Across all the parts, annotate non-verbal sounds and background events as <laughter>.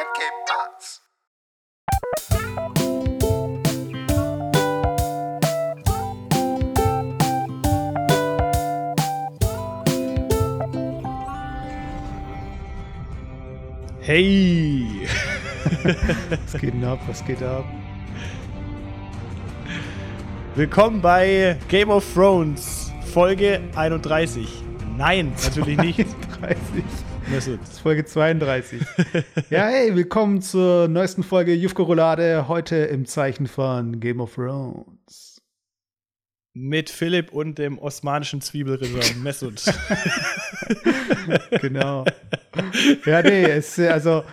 and Game Parts. Hey! <laughs> Was geht denn ab? Was geht ab? Willkommen bei Game of Thrones, Folge 31. Nein, natürlich nicht. <laughs> 30. Das ist Folge 32. <laughs> ja, hey, willkommen zur neuesten Folge Jufko Roulade. Heute im Zeichen von Game of Thrones. Mit Philipp und dem osmanischen Zwiebelritter <laughs> Mesut. <laughs> Genau. ja, nee, es, also,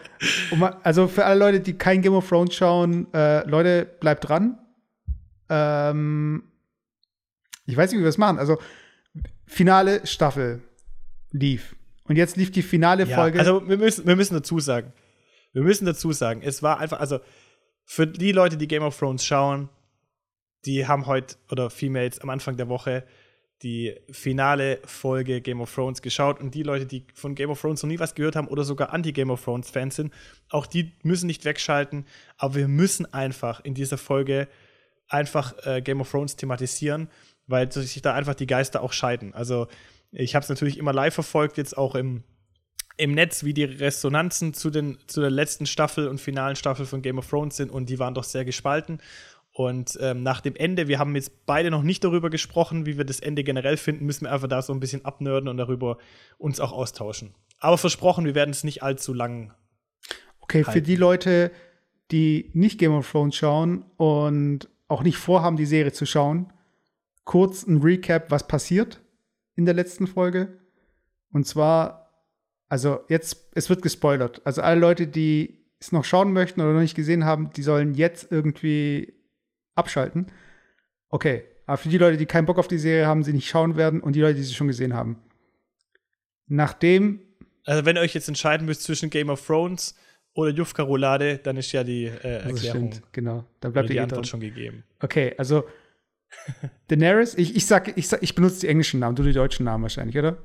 um, also für alle Leute, die kein Game of Thrones schauen, äh, Leute, bleibt dran. Ähm, ich weiß nicht, wie wir das machen. Also, finale Staffel lief. Und jetzt lief die finale Ja, Folge. also wir müssen, wir müssen dazu sagen, wir müssen dazu sagen, es war einfach, also für die Leute, die Game of Thrones schauen, die haben heute oder vielmehr jetzt am Anfang der Woche die finale Folge Game of Thrones geschaut und die Leute, die von Game of Thrones noch nie was gehört haben oder sogar anti-Game of Thrones Fans sind, auch die müssen nicht wegschalten, aber wir müssen einfach in dieser Folge einfach äh, Game of Thrones thematisieren, weil sich da einfach die Geister auch scheiden. Also ich habe es natürlich immer live verfolgt, jetzt auch im, im Netz, wie die Resonanzen zu, den, zu der letzten Staffel und finalen Staffel von Game of Thrones sind und die waren doch sehr gespalten. Und ähm, nach dem Ende, wir haben jetzt beide noch nicht darüber gesprochen, wie wir das Ende generell finden, müssen wir einfach da so ein bisschen abnörden und darüber uns auch austauschen. Aber versprochen, wir werden es nicht allzu lang. Okay, für halten. die Leute, die nicht Game of Thrones schauen und auch nicht vorhaben, die Serie zu schauen, kurz ein Recap, was passiert in der letzten Folge. Und zwar, also jetzt, es wird gespoilert. Also alle Leute, die es noch schauen möchten oder noch nicht gesehen haben, die sollen jetzt irgendwie abschalten. Okay, aber für die Leute, die keinen Bock auf die Serie haben, sie nicht schauen werden und die Leute, die sie schon gesehen haben. Nachdem Also, wenn ihr euch jetzt entscheiden müsst zwischen Game of Thrones oder Jufka Roulade, dann ist ja die äh, das Erklärung, stimmt, genau, da oder bleibt die eh Antwort dran. schon gegeben. Okay, also Daenerys, ich, ich sag, ich sag, ich benutze die englischen Namen, du die deutschen Namen wahrscheinlich, oder?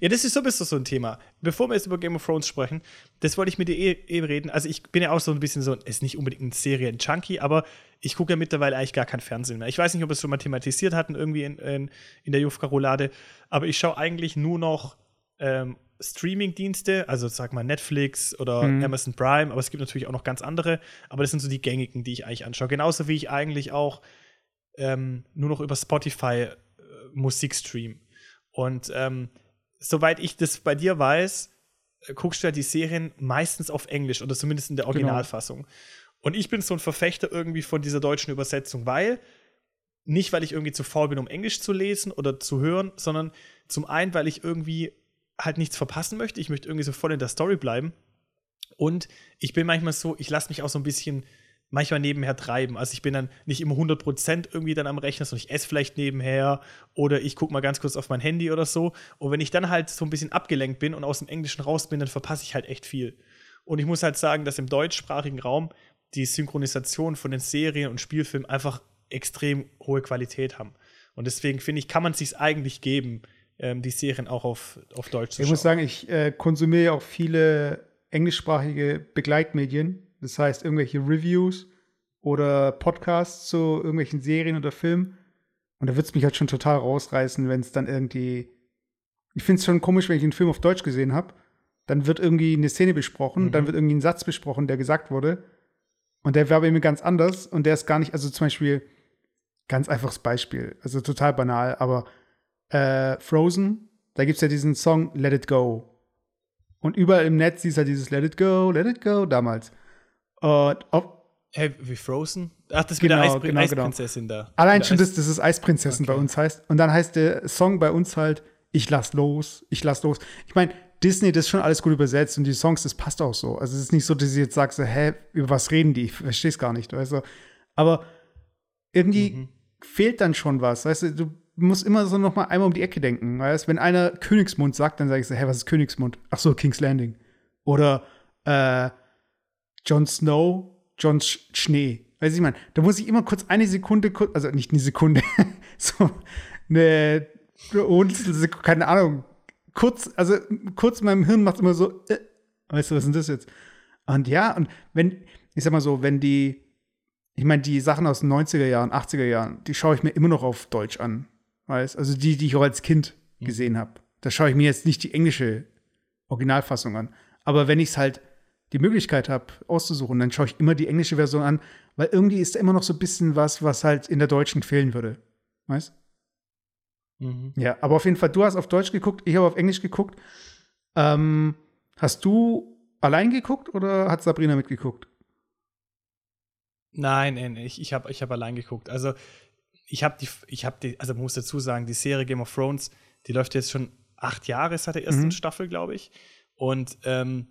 Ja, das ist sowieso so ein Thema. Bevor wir jetzt über Game of Thrones sprechen, das wollte ich mit dir eh, eh reden. Also ich bin ja auch so ein bisschen so, ist nicht unbedingt ein Serien-Junkie, aber ich gucke ja mittlerweile eigentlich gar kein Fernsehen mehr. Ich weiß nicht, ob wir es schon mal thematisiert hatten, irgendwie in, in, in der Jufka-Roulade, aber ich schaue eigentlich nur noch ähm, Streaming-Dienste, also sag mal Netflix oder Mhm. Amazon Prime, aber es gibt natürlich auch noch ganz andere, aber das sind so die gängigen, die ich eigentlich anschaue. Genauso wie ich eigentlich auch ähm, nur noch über Spotify äh, Musik stream. Und ähm, soweit ich das bei dir weiß, äh, guckst du ja die Serien meistens auf Englisch oder zumindest in der Originalfassung. Und ich bin so ein Verfechter irgendwie von dieser deutschen Übersetzung, weil nicht, weil ich irgendwie zu faul bin, um Englisch zu lesen oder zu hören, sondern zum einen, weil ich irgendwie halt nichts verpassen möchte. Ich möchte irgendwie so voll in der Story bleiben. Und ich bin manchmal so, ich lasse mich auch so ein bisschen manchmal nebenher treiben. Also ich bin dann nicht immer 100% irgendwie dann am Rechner, sondern ich esse vielleicht nebenher oder ich gucke mal ganz kurz auf mein Handy oder so. Und wenn ich dann halt so ein bisschen abgelenkt bin und aus dem Englischen raus bin, dann verpasse ich halt echt viel. Und ich muss halt sagen, dass im deutschsprachigen Raum die Synchronisation von den Serien und Spielfilmen einfach extrem hohe Qualität haben. Und deswegen finde ich, kann man es sich eigentlich geben, ähm, die Serien auch auf, auf Deutsch zu Ich schauen. muss sagen, ich äh, konsumiere ja auch viele englischsprachige Begleitmedien. Das heißt, irgendwelche Reviews oder Podcasts zu irgendwelchen Serien oder Filmen. Und da wird es mich halt schon total rausreißen, wenn es dann irgendwie. Ich finde es schon komisch, wenn ich einen Film auf Deutsch gesehen habe. Dann wird irgendwie eine Szene besprochen, Mhm. dann wird irgendwie ein Satz besprochen, der gesagt wurde. Und der war bei mir ganz anders. Und der ist gar nicht, also zum Beispiel, ganz einfaches Beispiel, also total banal, aber äh, Frozen, da gibt es ja diesen Song Let It Go. Und überall im Netz ist ja dieses Let It Go, Let It Go damals. Und ob, Hey, wie Frozen? Ach, das mit der Genau, Eisprin genau, genau. Eisprinzessin da. allein schon das, das ist Eisprinzessin Okay. bei uns heißt. Und dann heißt der Song bei uns halt Ich lass los, ich lass los. Ich meine, Disney, das ist schon alles gut übersetzt und die Songs, das passt auch so. Also es ist nicht so, dass ich jetzt sage, so, hä, über was reden die? Ich verstehe es gar nicht, weißt du. Aber irgendwie Mhm. fehlt dann schon was, weißt du, du musst immer so noch mal einmal um die Ecke denken, weißt Wenn einer Königsmund sagt, dann sage ich so, hä, was ist Königsmund? Ach so, King's Landing. Oder äh, Jon Snow, Jon Sch Schnee. Weißt du, ich meine, da muss ich immer kurz eine Sekunde, also nicht eine Sekunde, <laughs> so eine Sekunde, keine Ahnung, kurz, also kurz in meinem Hirn macht immer so, äh, Weißt du, was ist das jetzt? Und ja, und wenn, ich sag mal so, wenn die, ich meine, die Sachen aus den 90er Jahren, 80er Jahren, die schaue ich mir immer noch auf Deutsch an. Weißt Also die, die ich auch als Kind mhm. gesehen habe. Da schaue ich mir jetzt nicht die englische Originalfassung an. Aber wenn ich es halt die Möglichkeit habe, auszusuchen, dann schaue ich immer die englische Version an, weil irgendwie ist da immer noch so ein bisschen was, was halt in der deutschen fehlen würde. Weißt mhm. Ja, aber auf jeden Fall, du hast auf Deutsch geguckt, ich habe auf Englisch geguckt. Ähm, hast du allein geguckt oder hat Sabrina mitgeguckt? Nein, nein, ich, ich habe ich hab allein geguckt. Also, ich habe die, ich habe die, also muss dazu sagen, die Serie Game of Thrones, die läuft jetzt schon acht Jahre seit der ersten mhm. Staffel, glaube ich. Und ähm,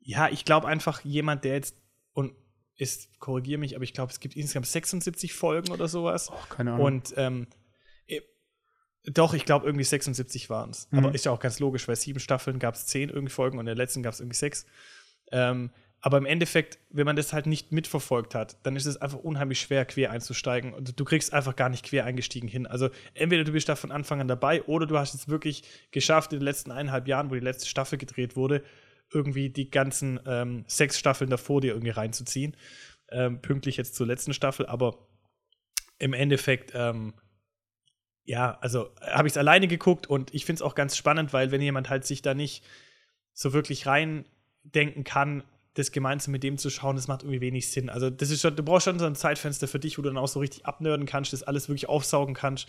ja, ich glaube einfach, jemand, der jetzt, und ist, korrigiere mich, aber ich glaube, es gibt insgesamt 76 Folgen oder sowas. Oh, keine Ahnung. Und ähm, doch, ich glaube, irgendwie 76 waren es. Mhm. Aber ist ja auch ganz logisch, weil sieben Staffeln gab es zehn irgendwie Folgen und in der letzten gab es irgendwie sechs. Ähm, aber im Endeffekt, wenn man das halt nicht mitverfolgt hat, dann ist es einfach unheimlich schwer, quer einzusteigen. Und du kriegst einfach gar nicht quer eingestiegen hin. Also entweder du bist da von Anfang an dabei oder du hast es wirklich geschafft, in den letzten eineinhalb Jahren, wo die letzte Staffel gedreht wurde, irgendwie die ganzen ähm, sechs Staffeln davor dir irgendwie reinzuziehen. Ähm, pünktlich jetzt zur letzten Staffel, aber im Endeffekt, ähm, ja, also habe ich es alleine geguckt und ich finde es auch ganz spannend, weil wenn jemand halt sich da nicht so wirklich reindenken kann, das gemeinsam mit dem zu schauen, das macht irgendwie wenig Sinn. Also, das ist schon, du brauchst schon so ein Zeitfenster für dich, wo du dann auch so richtig abnörden kannst, das alles wirklich aufsaugen kannst.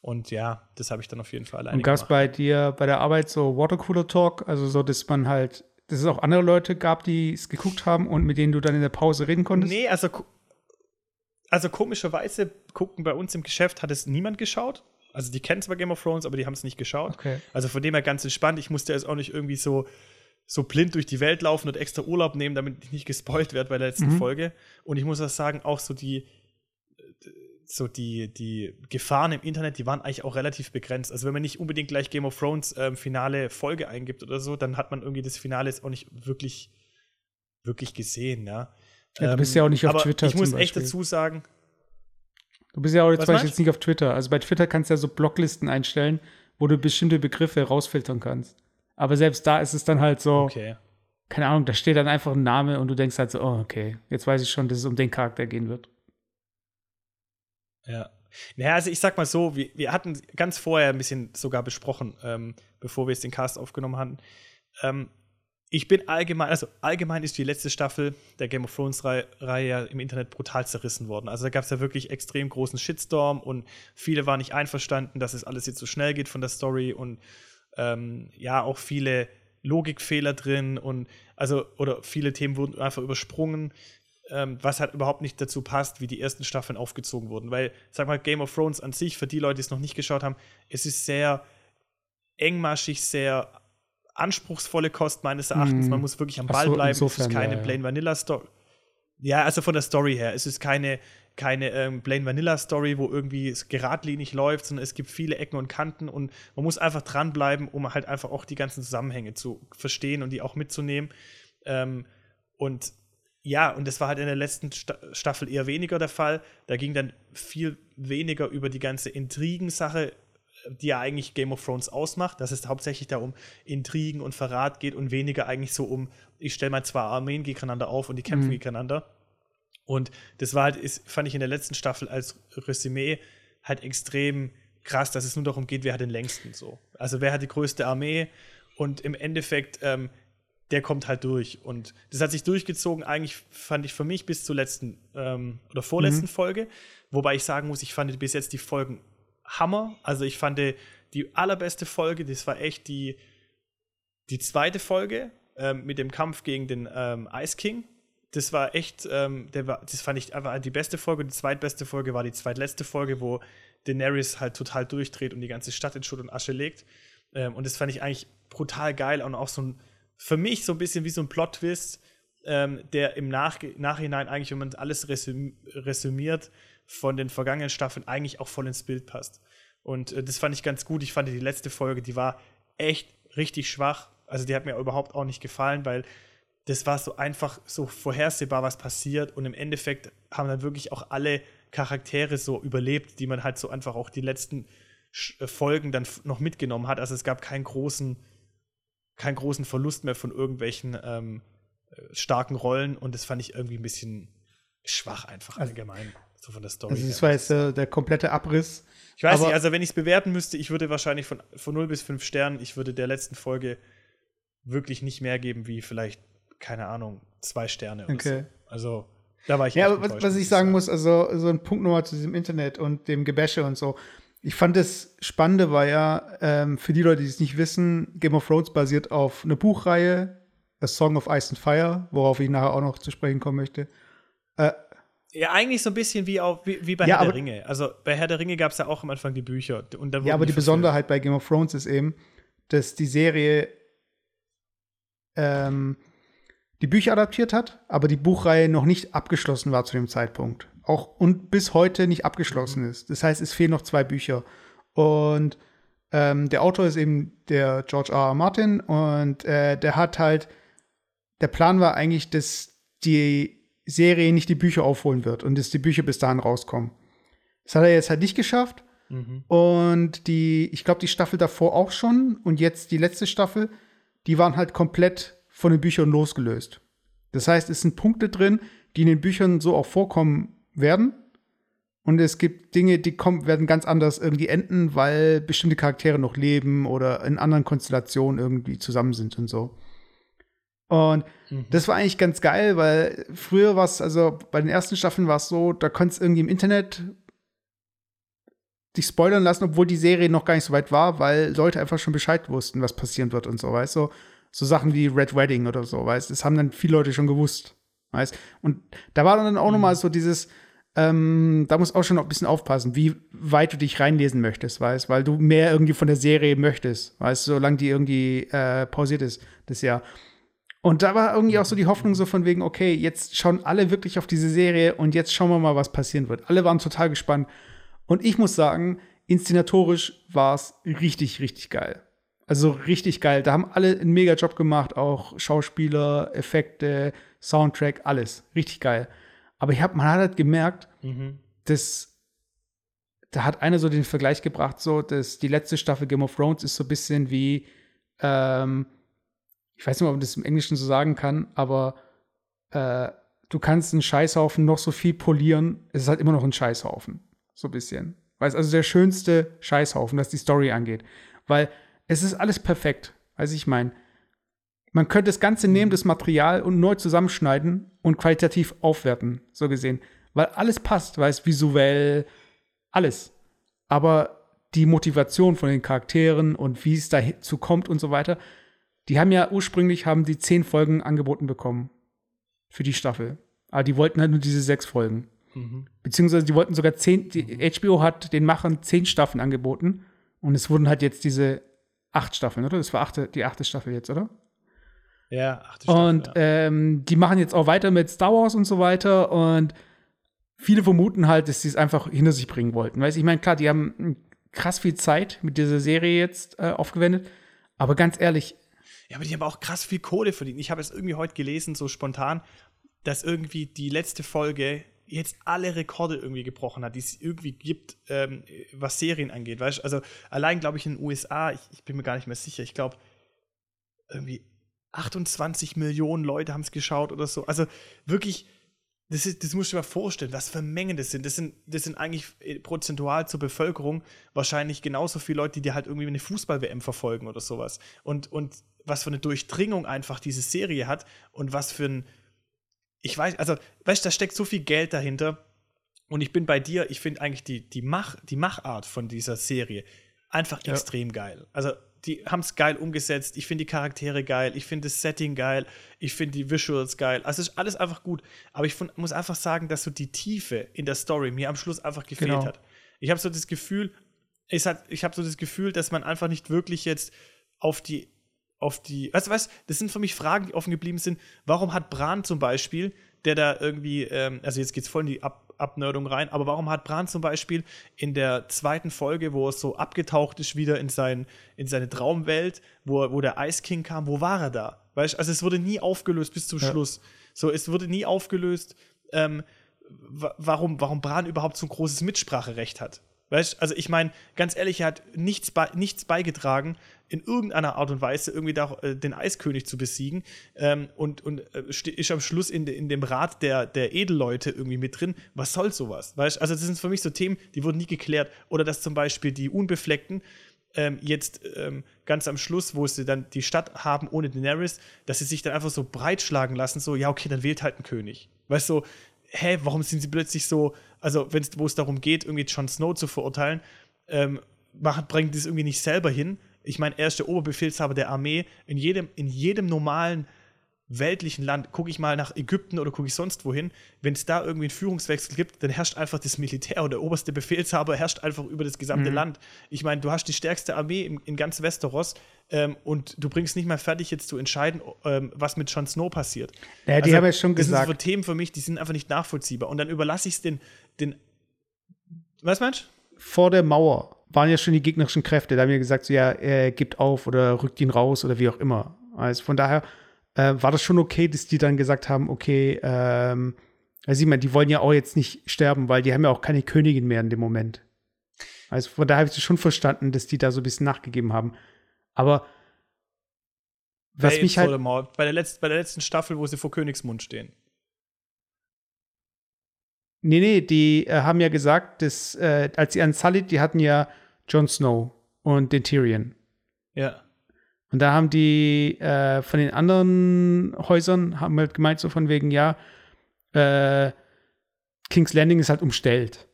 Und ja, das habe ich dann auf jeden Fall alleine Und gab es bei dir bei der Arbeit so Watercooler Talk, also so, dass man halt, dass es auch andere Leute gab, die es geguckt haben und mit denen du dann in der Pause reden konntest? Nee, also, also komischerweise gucken bei uns im Geschäft hat es niemand geschaut. Also die kennen zwar Game of Thrones, aber die haben es nicht geschaut. Okay. Also von dem her ganz entspannt. Ich musste jetzt auch nicht irgendwie so so blind durch die Welt laufen und extra Urlaub nehmen, damit ich nicht gespoilt werde bei der letzten mhm. Folge. Und ich muss auch sagen, auch so die, so die, die Gefahren im Internet, die waren eigentlich auch relativ begrenzt. Also wenn man nicht unbedingt gleich Game of Thrones ähm, finale Folge eingibt oder so, dann hat man irgendwie das Finale jetzt auch nicht wirklich, wirklich gesehen, ja. ja du bist ja auch nicht auf ähm, Twitter. Ich muss echt dazu sagen. Du bist ja auch jetzt, jetzt nicht auf Twitter. Also bei Twitter kannst du ja so Blocklisten einstellen, wo du bestimmte Begriffe rausfiltern kannst. Aber selbst da ist es dann halt so, okay. keine Ahnung, da steht dann einfach ein Name und du denkst halt so, oh, okay, jetzt weiß ich schon, dass es um den Charakter gehen wird. Ja. Naja, also ich sag mal so, wir, wir hatten ganz vorher ein bisschen sogar besprochen, ähm, bevor wir jetzt den Cast aufgenommen hatten. Ähm, ich bin allgemein, also allgemein ist die letzte Staffel der Game of Thrones-Reihe ja im Internet brutal zerrissen worden. Also da gab es ja wirklich extrem großen Shitstorm und viele waren nicht einverstanden, dass es alles jetzt so schnell geht von der Story und ähm, ja auch viele Logikfehler drin und also oder viele Themen wurden einfach übersprungen, ähm, was halt überhaupt nicht dazu passt, wie die ersten Staffeln aufgezogen wurden. Weil, sag mal, Game of Thrones an sich, für die Leute, die es noch nicht geschaut haben, es ist sehr engmaschig, sehr anspruchsvolle Kost meines Erachtens. Mm. Man muss wirklich am Ball so, bleiben. Insofern, es ist keine ja. Plain Vanilla Story. Ja, also von der Story her. Es ist keine keine ähm, Plain Vanilla Story, wo irgendwie es geradlinig läuft, sondern es gibt viele Ecken und Kanten und man muss einfach dranbleiben, um halt einfach auch die ganzen Zusammenhänge zu verstehen und die auch mitzunehmen. Ähm, und ja, und das war halt in der letzten Sta Staffel eher weniger der Fall. Da ging dann viel weniger über die ganze Intrigensache, die ja eigentlich Game of Thrones ausmacht, dass es hauptsächlich da um Intrigen und Verrat geht und weniger eigentlich so um, ich stelle mal zwei Armeen gegeneinander auf und die kämpfen mhm. gegeneinander. Und das war halt, ist, fand ich in der letzten Staffel als Resümee halt extrem krass, dass es nur darum geht, wer hat den längsten so. Also wer hat die größte Armee und im Endeffekt, ähm, der kommt halt durch. Und das hat sich durchgezogen, eigentlich fand ich für mich bis zur letzten ähm, oder vorletzten mhm. Folge. Wobei ich sagen muss, ich fand bis jetzt die Folgen Hammer. Also ich fand die allerbeste Folge, das war echt die, die zweite Folge ähm, mit dem Kampf gegen den ähm, Ice King das war echt, ähm, der war, das fand ich einfach die beste Folge. Die zweitbeste Folge war die zweitletzte Folge, wo Daenerys halt total durchdreht und die ganze Stadt in Schutt und Asche legt. Ähm, und das fand ich eigentlich brutal geil und auch so ein, für mich so ein bisschen wie so ein Plot-Twist, ähm, der im Nach Nachhinein eigentlich, wenn man alles resüm resümiert, von den vergangenen Staffeln eigentlich auch voll ins Bild passt. Und äh, das fand ich ganz gut. Ich fand die letzte Folge, die war echt richtig schwach. Also die hat mir überhaupt auch nicht gefallen, weil das war so einfach so vorhersehbar, was passiert. Und im Endeffekt haben dann wirklich auch alle Charaktere so überlebt, die man halt so einfach auch die letzten äh, Folgen dann noch mitgenommen hat. Also es gab keinen großen keinen großen Verlust mehr von irgendwelchen ähm, äh, starken Rollen und das fand ich irgendwie ein bisschen schwach einfach Also- allgemein. So von der Story. Also, das war jetzt äh, der komplette Abriss. ich weiß nicht, also wenn ich es bewerten müsste, ich würde wahrscheinlich von, von 0 bis 5 Sternen, ich würde der letzten Folge wirklich nicht mehr geben, wie vielleicht, keine Ahnung, zwei Sterne Okay. so. Also, da war ich Ja, aber was, ich sagen muss, also so ein Punkt nochmal zu diesem Internet und dem Gebäsche und so. Ich fand das Spannende war ja, ähm, für die Leute, die es nicht wissen, Game of Thrones basiert auf einer Buchreihe, A Song of Ice and Fire, worauf ich nachher auch noch zu sprechen kommen möchte. Äh, Ja, eigentlich so ein bisschen wie, auch, wie, wie bei Ja, Herr der aber- Ringe. Also bei Herr der Ringe gab es ja auch am Anfang die Bücher. Und dann ja, aber die verfilmt. Besonderheit bei Game of Thrones ist eben, dass die Serie ähm, die Bücher adaptiert hat, aber die Buchreihe noch nicht abgeschlossen war zu dem Zeitpunkt. Auch und bis heute nicht abgeschlossen ist. Das heißt, es fehlen noch zwei Bücher. Und ähm, der Autor ist eben der George R. R. Martin und äh, der hat halt, der Plan war eigentlich, dass die Serie nicht die Bücher aufholen wird und dass die Bücher bis dahin rauskommen. Das hat er jetzt halt nicht geschafft. Mhm. Und die, ich glaube, die Staffel davor auch schon und jetzt die letzte Staffel, die waren halt komplett von den Büchern losgelöst. Das heißt, es sind Punkte drin, die in den Büchern so auch vorkommen werden. Und es gibt Dinge, die kommen, werden ganz anders irgendwie enden, weil bestimmte Charaktere noch leben oder in anderen Konstellationen irgendwie zusammen sind und so. Und Mhm. das war eigentlich ganz geil, weil früher war es, also bei den ersten Staffeln war es so, da konntest du irgendwie im Internet dich spoilern lassen, obwohl die Serie noch gar nicht so weit war, weil Leute einfach schon Bescheid wussten, was passieren wird und so, weißt du? So Sachen wie Red Wedding oder so, weißt du? Das haben dann viele Leute schon gewusst, weißt Und da war dann auch noch mal so dieses, ähm, da musst du auch schon noch ein bisschen aufpassen, wie weit du dich reinlesen möchtest, weißt Weil du mehr irgendwie von der Serie möchtest, weißt du, solange die irgendwie äh, pausiert ist, das Jahr. Und da war irgendwie auch so die Hoffnung so von wegen, okay, jetzt schauen alle wirklich auf diese Serie und jetzt schauen wir mal, was passieren wird. Alle waren total gespannt. Und ich muss sagen, inszenatorisch war es richtig, richtig geil. Also richtig geil. Da haben alle einen mega Job gemacht, auch Schauspieler, Effekte, Soundtrack, alles. Richtig geil. Aber ich hab, man hat halt gemerkt, Mhm. dass da hat einer so den Vergleich gebracht, so, dass die letzte Staffel Game of Thrones ist so ein bisschen wie, ähm, ich weiß nicht, ob man das im Englischen so sagen kann, aber äh, du kannst einen Scheißhaufen noch so viel polieren, es ist halt immer noch ein Scheißhaufen. So ein bisschen. Weil es also der schönste Scheißhaufen, was die Story angeht. Weil es ist alles perfekt. Also ich meine, man könnte das Ganze nehmen, das Material und neu zusammenschneiden und qualitativ aufwerten, so gesehen. Weil alles passt, weil es visuell, alles. Aber die Motivation von den Charakteren und wie es dazu kommt und so weiter, die haben ja ursprünglich haben die zehn Folgen angeboten bekommen für die Staffel. Aber die wollten halt nur diese sechs Folgen. Mhm. Beziehungsweise die wollten sogar zehn, die HBO hat den Machern zehn Staffeln angeboten und es wurden halt jetzt diese acht Staffeln, oder? Das war achte, die achte Staffel jetzt, oder? Ja, achte Staffel, Und ja. ähm, die machen jetzt auch weiter mit Star Wars und so weiter und viele vermuten halt, dass sie es einfach hinter sich bringen wollten. Weißt du, ich meine, klar, die haben krass viel Zeit mit dieser Serie jetzt äh, aufgewendet, aber ganz ehrlich, Ja, aber die haben auch krass viel Kohle verdient. Ich habe es irgendwie heute gelesen, so spontan, dass irgendwie die letzte Folge jetzt alle Rekorde irgendwie gebrochen hat, die es irgendwie gibt, ähm, was Serien angeht. Weißt also allein, glaube ich, in den USA, ich, ich bin mir gar nicht mehr sicher, ich glaube, irgendwie 28 Millionen Leute haben es geschaut oder so. Also wirklich, das, ist, das musst du dir mal vorstellen, was für Mengen das sind. Das sind, das sind eigentlich äh, prozentual zur Bevölkerung wahrscheinlich genauso viele Leute, die halt irgendwie eine Fußball-WM verfolgen oder sowas. Und, und was für eine Durchdringung einfach diese Serie hat und was für ein, ich weiß, also, weißt du, da steckt so viel Geld dahinter. Und ich bin bei dir, ich finde eigentlich die, die, Mach, die Machart von dieser Serie einfach Ja. extrem geil. Also, die haben es geil umgesetzt. Ich finde die Charaktere geil. Ich finde das Setting geil. Ich finde die Visuals geil. Also, es ist alles einfach gut. Aber ich fund, muss einfach sagen, dass so die Tiefe in der Story mir am Schluss einfach gefehlt Genau. hat. Ich habe so das Gefühl, ich habe so das Gefühl, dass man einfach nicht wirklich jetzt auf die, auf die, weißt du das sind für mich Fragen, die offen geblieben sind. Warum hat Bran zum Beispiel, der da irgendwie, ähm, also jetzt geht's voll in die Ab Abnerdung rein, aber warum hat Bran zum Beispiel in der zweiten Folge, wo er so abgetaucht ist, wieder in, sein, in seine Traumwelt, wo, wo der Ice King kam, wo war er da? Weißt du, also es wurde nie aufgelöst bis zum Ja. Schluss. So, es wurde nie aufgelöst, ähm, wa- warum, warum Bran überhaupt so ein großes Mitspracherecht hat. Weißt also ich meine, ganz ehrlich, er hat nichts, bei, nichts beigetragen, in irgendeiner Art und Weise irgendwie da, äh, den Eiskönig zu besiegen ähm, und, und äh, ist am Schluss in, in dem Rat der, der Edelleute irgendwie mit drin. Was soll sowas? Weißt also das sind für mich so Themen, die wurden nie geklärt. Oder dass zum Beispiel die Unbefleckten ähm, jetzt ähm, ganz am Schluss, wo sie dann die Stadt haben ohne Daenerys, dass sie sich dann einfach so breitschlagen lassen, so, ja, okay, dann wählt halt einen König. Weißt du, so, hä, warum sind sie plötzlich so, also wo es darum geht, irgendwie Jon Snow zu verurteilen, ähm, machen, bringen die es irgendwie nicht selber hin. Ich meine, er ist der Oberbefehlshaber der Armee. In jedem, in jedem normalen weltlichen Land, gucke ich mal nach Ägypten oder gucke ich sonst wohin, wenn es da irgendwie einen Führungswechsel gibt, dann herrscht einfach das Militär oder der oberste Befehlshaber herrscht einfach über das gesamte mhm. Land. Ich meine, du hast die stärkste Armee in, in ganz Westeros ähm, und du bringst nicht mal fertig, jetzt zu entscheiden, ähm, was mit Jon Snow passiert. Ja, die also, haben ja schon gesagt. Das sind so Themen für mich, die sind einfach nicht nachvollziehbar. Und dann überlasse ich es den, den. Was meinst du? Vor der Mauer waren ja schon die gegnerischen Kräfte. Da haben wir gesagt, so, ja, er gibt auf oder rückt ihn raus oder wie auch immer. Also von daher äh, war das schon okay, dass die dann gesagt haben, okay, ähm, also ich meine, die wollen ja auch jetzt nicht sterben, weil die haben ja auch keine Königin mehr in dem Moment. Also von daher habe ich schon verstanden, dass die da so ein bisschen nachgegeben haben. Aber was bei mich halt bei der, letzten, bei der letzten Staffel, wo sie vor Königsmund stehen. Nee, nee, die äh, haben ja gesagt, dass, äh, als sie an Sully, die hatten ja Jon Snow und den Tyrion. Ja. Und da haben die äh, von den anderen Häusern haben halt gemeint, so von wegen, ja, äh, King's Landing ist halt umstellt.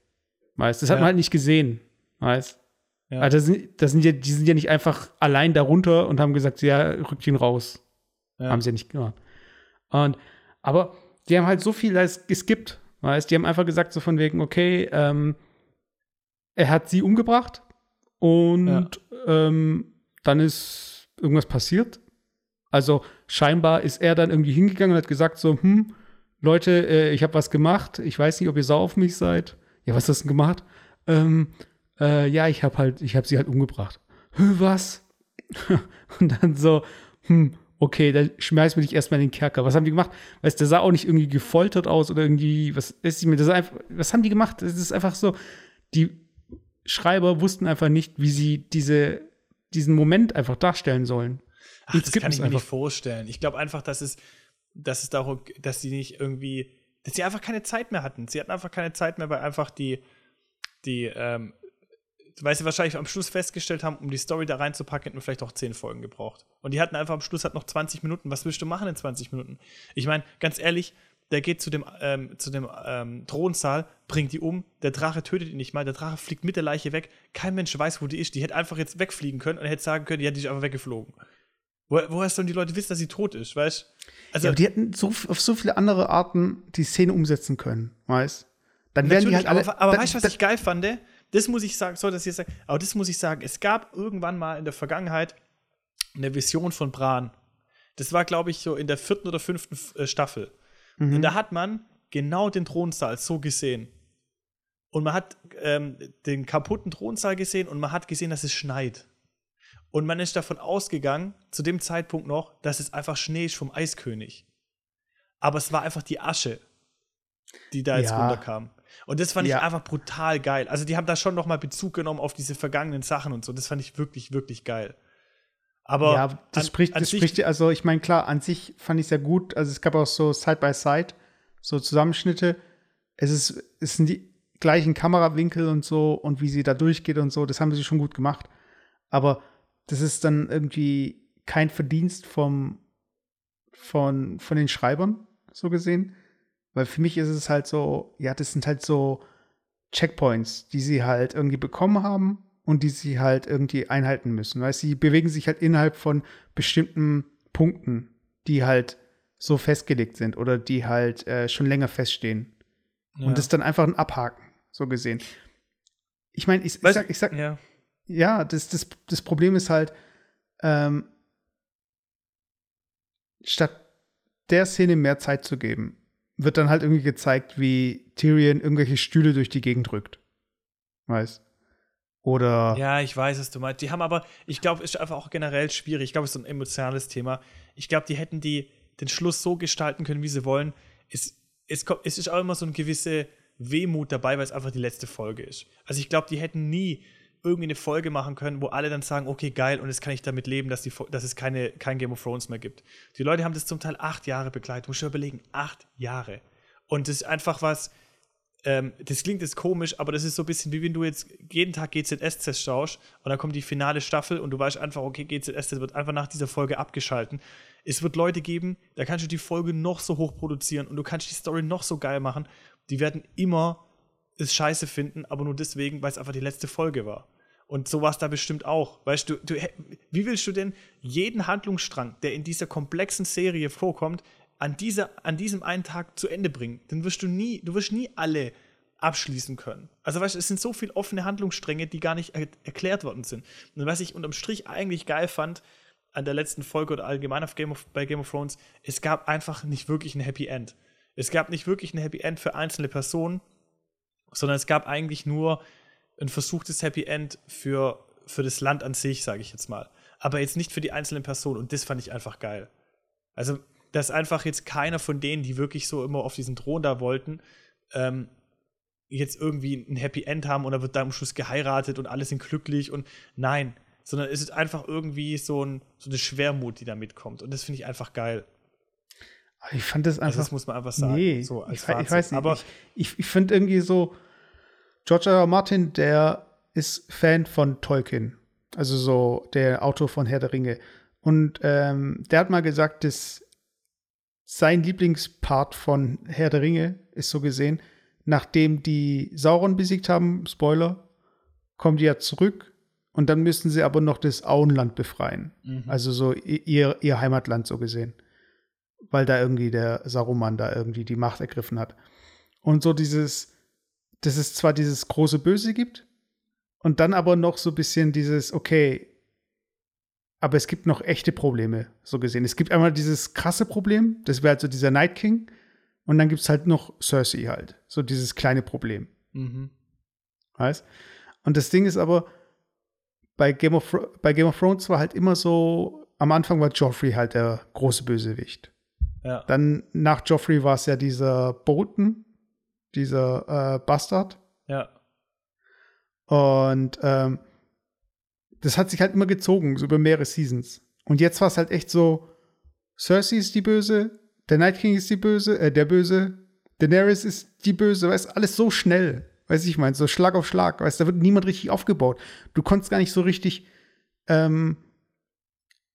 Weißt, das hat ja. man halt nicht gesehen. Weißt. Ja. Also das sind, das sind ja, die sind ja nicht einfach allein darunter und haben gesagt, ja, rückt ihn raus. Ja. Haben sie ja nicht gemacht. Und, aber die haben halt so viel als geskippt. Weißt, die haben einfach gesagt, so von wegen, okay, ähm, er hat sie umgebracht und ähm, dann ist irgendwas passiert. Also scheinbar ist er dann irgendwie hingegangen und hat gesagt so, hm, Leute, äh, ich habe was gemacht. Ich weiß nicht, ob ihr sauer auf mich seid. Ja, was hast du denn gemacht? Ähm, äh, ja, ich habe halt, ich habe sie halt umgebracht. Was? <laughs> und dann so, hm, okay, dann schmeißen wir dich erstmal in den Kerker. Was haben die gemacht? Weißt du, der sah auch nicht irgendwie gefoltert aus oder irgendwie, was ist mir, das einfach, was haben die gemacht? Das ist einfach so, die Schreiber wussten einfach nicht, wie sie diese diesen Moment einfach darstellen sollen. Ach, das kann ich mir nicht vorstellen. Ich glaube einfach, dass es, dass es darum, dass sie nicht irgendwie, dass sie einfach keine Zeit mehr hatten. Sie hatten einfach keine Zeit mehr, weil einfach die, die, ähm, weil sie wahrscheinlich am Schluss festgestellt haben, um die Story da reinzupacken, hätten wir vielleicht auch zehn Folgen gebraucht. Und die hatten einfach am Schluss halt noch 20 Minuten. Was willst du machen in 20 Minuten? Ich meine, ganz ehrlich, der geht zu dem, ähm, zu dem ähm, Thronsaal, bringt die um, der Drache tötet ihn nicht mal, der Drache fliegt mit der Leiche weg. Kein Mensch weiß, wo die ist. Die hätte einfach jetzt wegfliegen können und hätte sagen können, ja, die ist einfach weggeflogen. Wo, woher sollen die Leute wissen, dass sie tot ist, weißt Also, ja, die hätten so, auf so viele andere Arten die Szene umsetzen können, weißt Dann werden die halt alle. Aber, aber weißt du, was ich geil fand? Das muss ich sagen, soll das jetzt sagen, aber das muss ich sagen. Es gab irgendwann mal in der Vergangenheit eine Vision von Bran. Das war, glaube ich, so in der vierten oder fünften äh, Staffel. Mhm. Und da hat man genau den Thronsaal so gesehen. Und man hat ähm, den kaputten Thronsaal gesehen und man hat gesehen, dass es schneit. Und man ist davon ausgegangen, zu dem Zeitpunkt noch, dass es einfach Schnee ist vom Eiskönig. Aber es war einfach die Asche, die da jetzt ja. runterkam. Und das fand ja. ich einfach brutal geil. Also die haben da schon noch mal Bezug genommen auf diese vergangenen Sachen und so. Das fand ich wirklich, wirklich geil. Aber ja, das an, spricht, das spricht, also ich meine, klar, an sich fand ich es ja gut. Also es gab auch so Side by Side, so Zusammenschnitte. Es ist, es sind die gleichen Kamerawinkel und so und wie sie da durchgeht und so, das haben sie schon gut gemacht. Aber das ist dann irgendwie kein Verdienst vom, von, von den Schreibern, so gesehen. Weil für mich ist es halt so, ja, das sind halt so Checkpoints, die sie halt irgendwie bekommen haben und die sie halt irgendwie einhalten müssen. Weil sie bewegen sich halt innerhalb von bestimmten Punkten, die halt so festgelegt sind oder die halt äh, schon länger feststehen. Ja. Und das ist dann einfach ein Abhaken, so gesehen. Ich meine, ich, ich, sag, ich sag, ja, ja das, das, das Problem ist halt, ähm, statt der Szene mehr Zeit zu geben, wird dann halt irgendwie gezeigt, wie Tyrion irgendwelche Stühle durch die Gegend drückt. Weißt oder. Ja, ich weiß es, du meinst. Die haben aber, ich glaube, es ist einfach auch generell schwierig. Ich glaube, es ist ein emotionales Thema. Ich glaube, die hätten die, den Schluss so gestalten können, wie sie wollen. Es, es, es ist auch immer so eine gewisse Wehmut dabei, weil es einfach die letzte Folge ist. Also ich glaube, die hätten nie irgendwie eine Folge machen können, wo alle dann sagen, okay, geil, und jetzt kann ich damit leben, dass, die, dass es keine, kein Game of Thrones mehr gibt. Die Leute haben das zum Teil acht Jahre begleitet. Muss ich überlegen, acht Jahre. Und das ist einfach was, ähm, das klingt jetzt komisch, aber das ist so ein bisschen wie wenn du jetzt jeden Tag GZSZ schaust und dann kommt die finale Staffel und du weißt einfach, okay, GZSZ wird einfach nach dieser Folge abgeschalten. Es wird Leute geben, da kannst du die Folge noch so hoch produzieren und du kannst die Story noch so geil machen. Die werden immer es scheiße finden, aber nur deswegen, weil es einfach die letzte Folge war. Und so war es da bestimmt auch. Weißt du, du, wie willst du denn jeden Handlungsstrang, der in dieser komplexen Serie vorkommt, an, dieser, an diesem einen Tag zu Ende bringen? Dann wirst du nie, du wirst nie alle abschließen können. Also weißt du, es sind so viele offene Handlungsstränge, die gar nicht er erklärt worden sind. Und was ich unterm Strich eigentlich geil fand an der letzten Folge oder allgemein auf Game of, bei Game of Thrones, es gab einfach nicht wirklich ein Happy End. Es gab nicht wirklich ein Happy End für einzelne Personen, sondern es gab eigentlich nur ein versuchtes Happy End für, für das Land an sich, sage ich jetzt mal. Aber jetzt nicht für die einzelnen Personen und das fand ich einfach geil. Also, dass einfach jetzt keiner von denen, die wirklich so immer auf diesen Thron da wollten, ähm, jetzt irgendwie ein Happy End haben oder wird da am Schluss geheiratet und alle sind glücklich und nein, sondern es ist einfach irgendwie so, ein, so eine Schwermut, die da mitkommt und das finde ich einfach geil. Ich fand das einfach. Also das muss man einfach sagen. Nee, so ich, ich, weiß nicht. Aber ich, ich finde irgendwie so, George R. R. Martin, der ist Fan von Tolkien. Also so der Autor von Herr der Ringe. Und ähm, der hat mal gesagt, dass sein Lieblingspart von Herr der Ringe ist so gesehen, nachdem die Sauron besiegt haben, Spoiler, kommen die ja zurück und dann müssen sie aber noch das Auenland befreien. Mhm. Also so ihr, ihr Heimatland so gesehen. Weil da irgendwie der Saruman da irgendwie die Macht ergriffen hat. Und so dieses, dass es zwar dieses große Böse gibt und dann aber noch so ein bisschen dieses, okay, aber es gibt noch echte Probleme, so gesehen. Es gibt einmal dieses krasse Problem, das wäre halt so dieser Night King. Und dann gibt es halt noch Cersei halt. So dieses kleine Problem. Mhm. Weißt? Und das Ding ist aber, bei Game, of, bei Game of Thrones war halt immer so, am Anfang war Joffrey halt der große Bösewicht. Ja. Dann nach Joffrey war es ja dieser Bolton, dieser äh, Bastard. Ja. Und ähm, das hat sich halt immer gezogen, so über mehrere Seasons. Und jetzt war es halt echt so, Cersei ist die Böse, der Night King ist die Böse, äh, der Böse, Daenerys ist die Böse, weißt alles so schnell. Weiß ich meine, so Schlag auf Schlag, weißt da wird niemand richtig aufgebaut. Du konntest gar nicht so richtig ähm,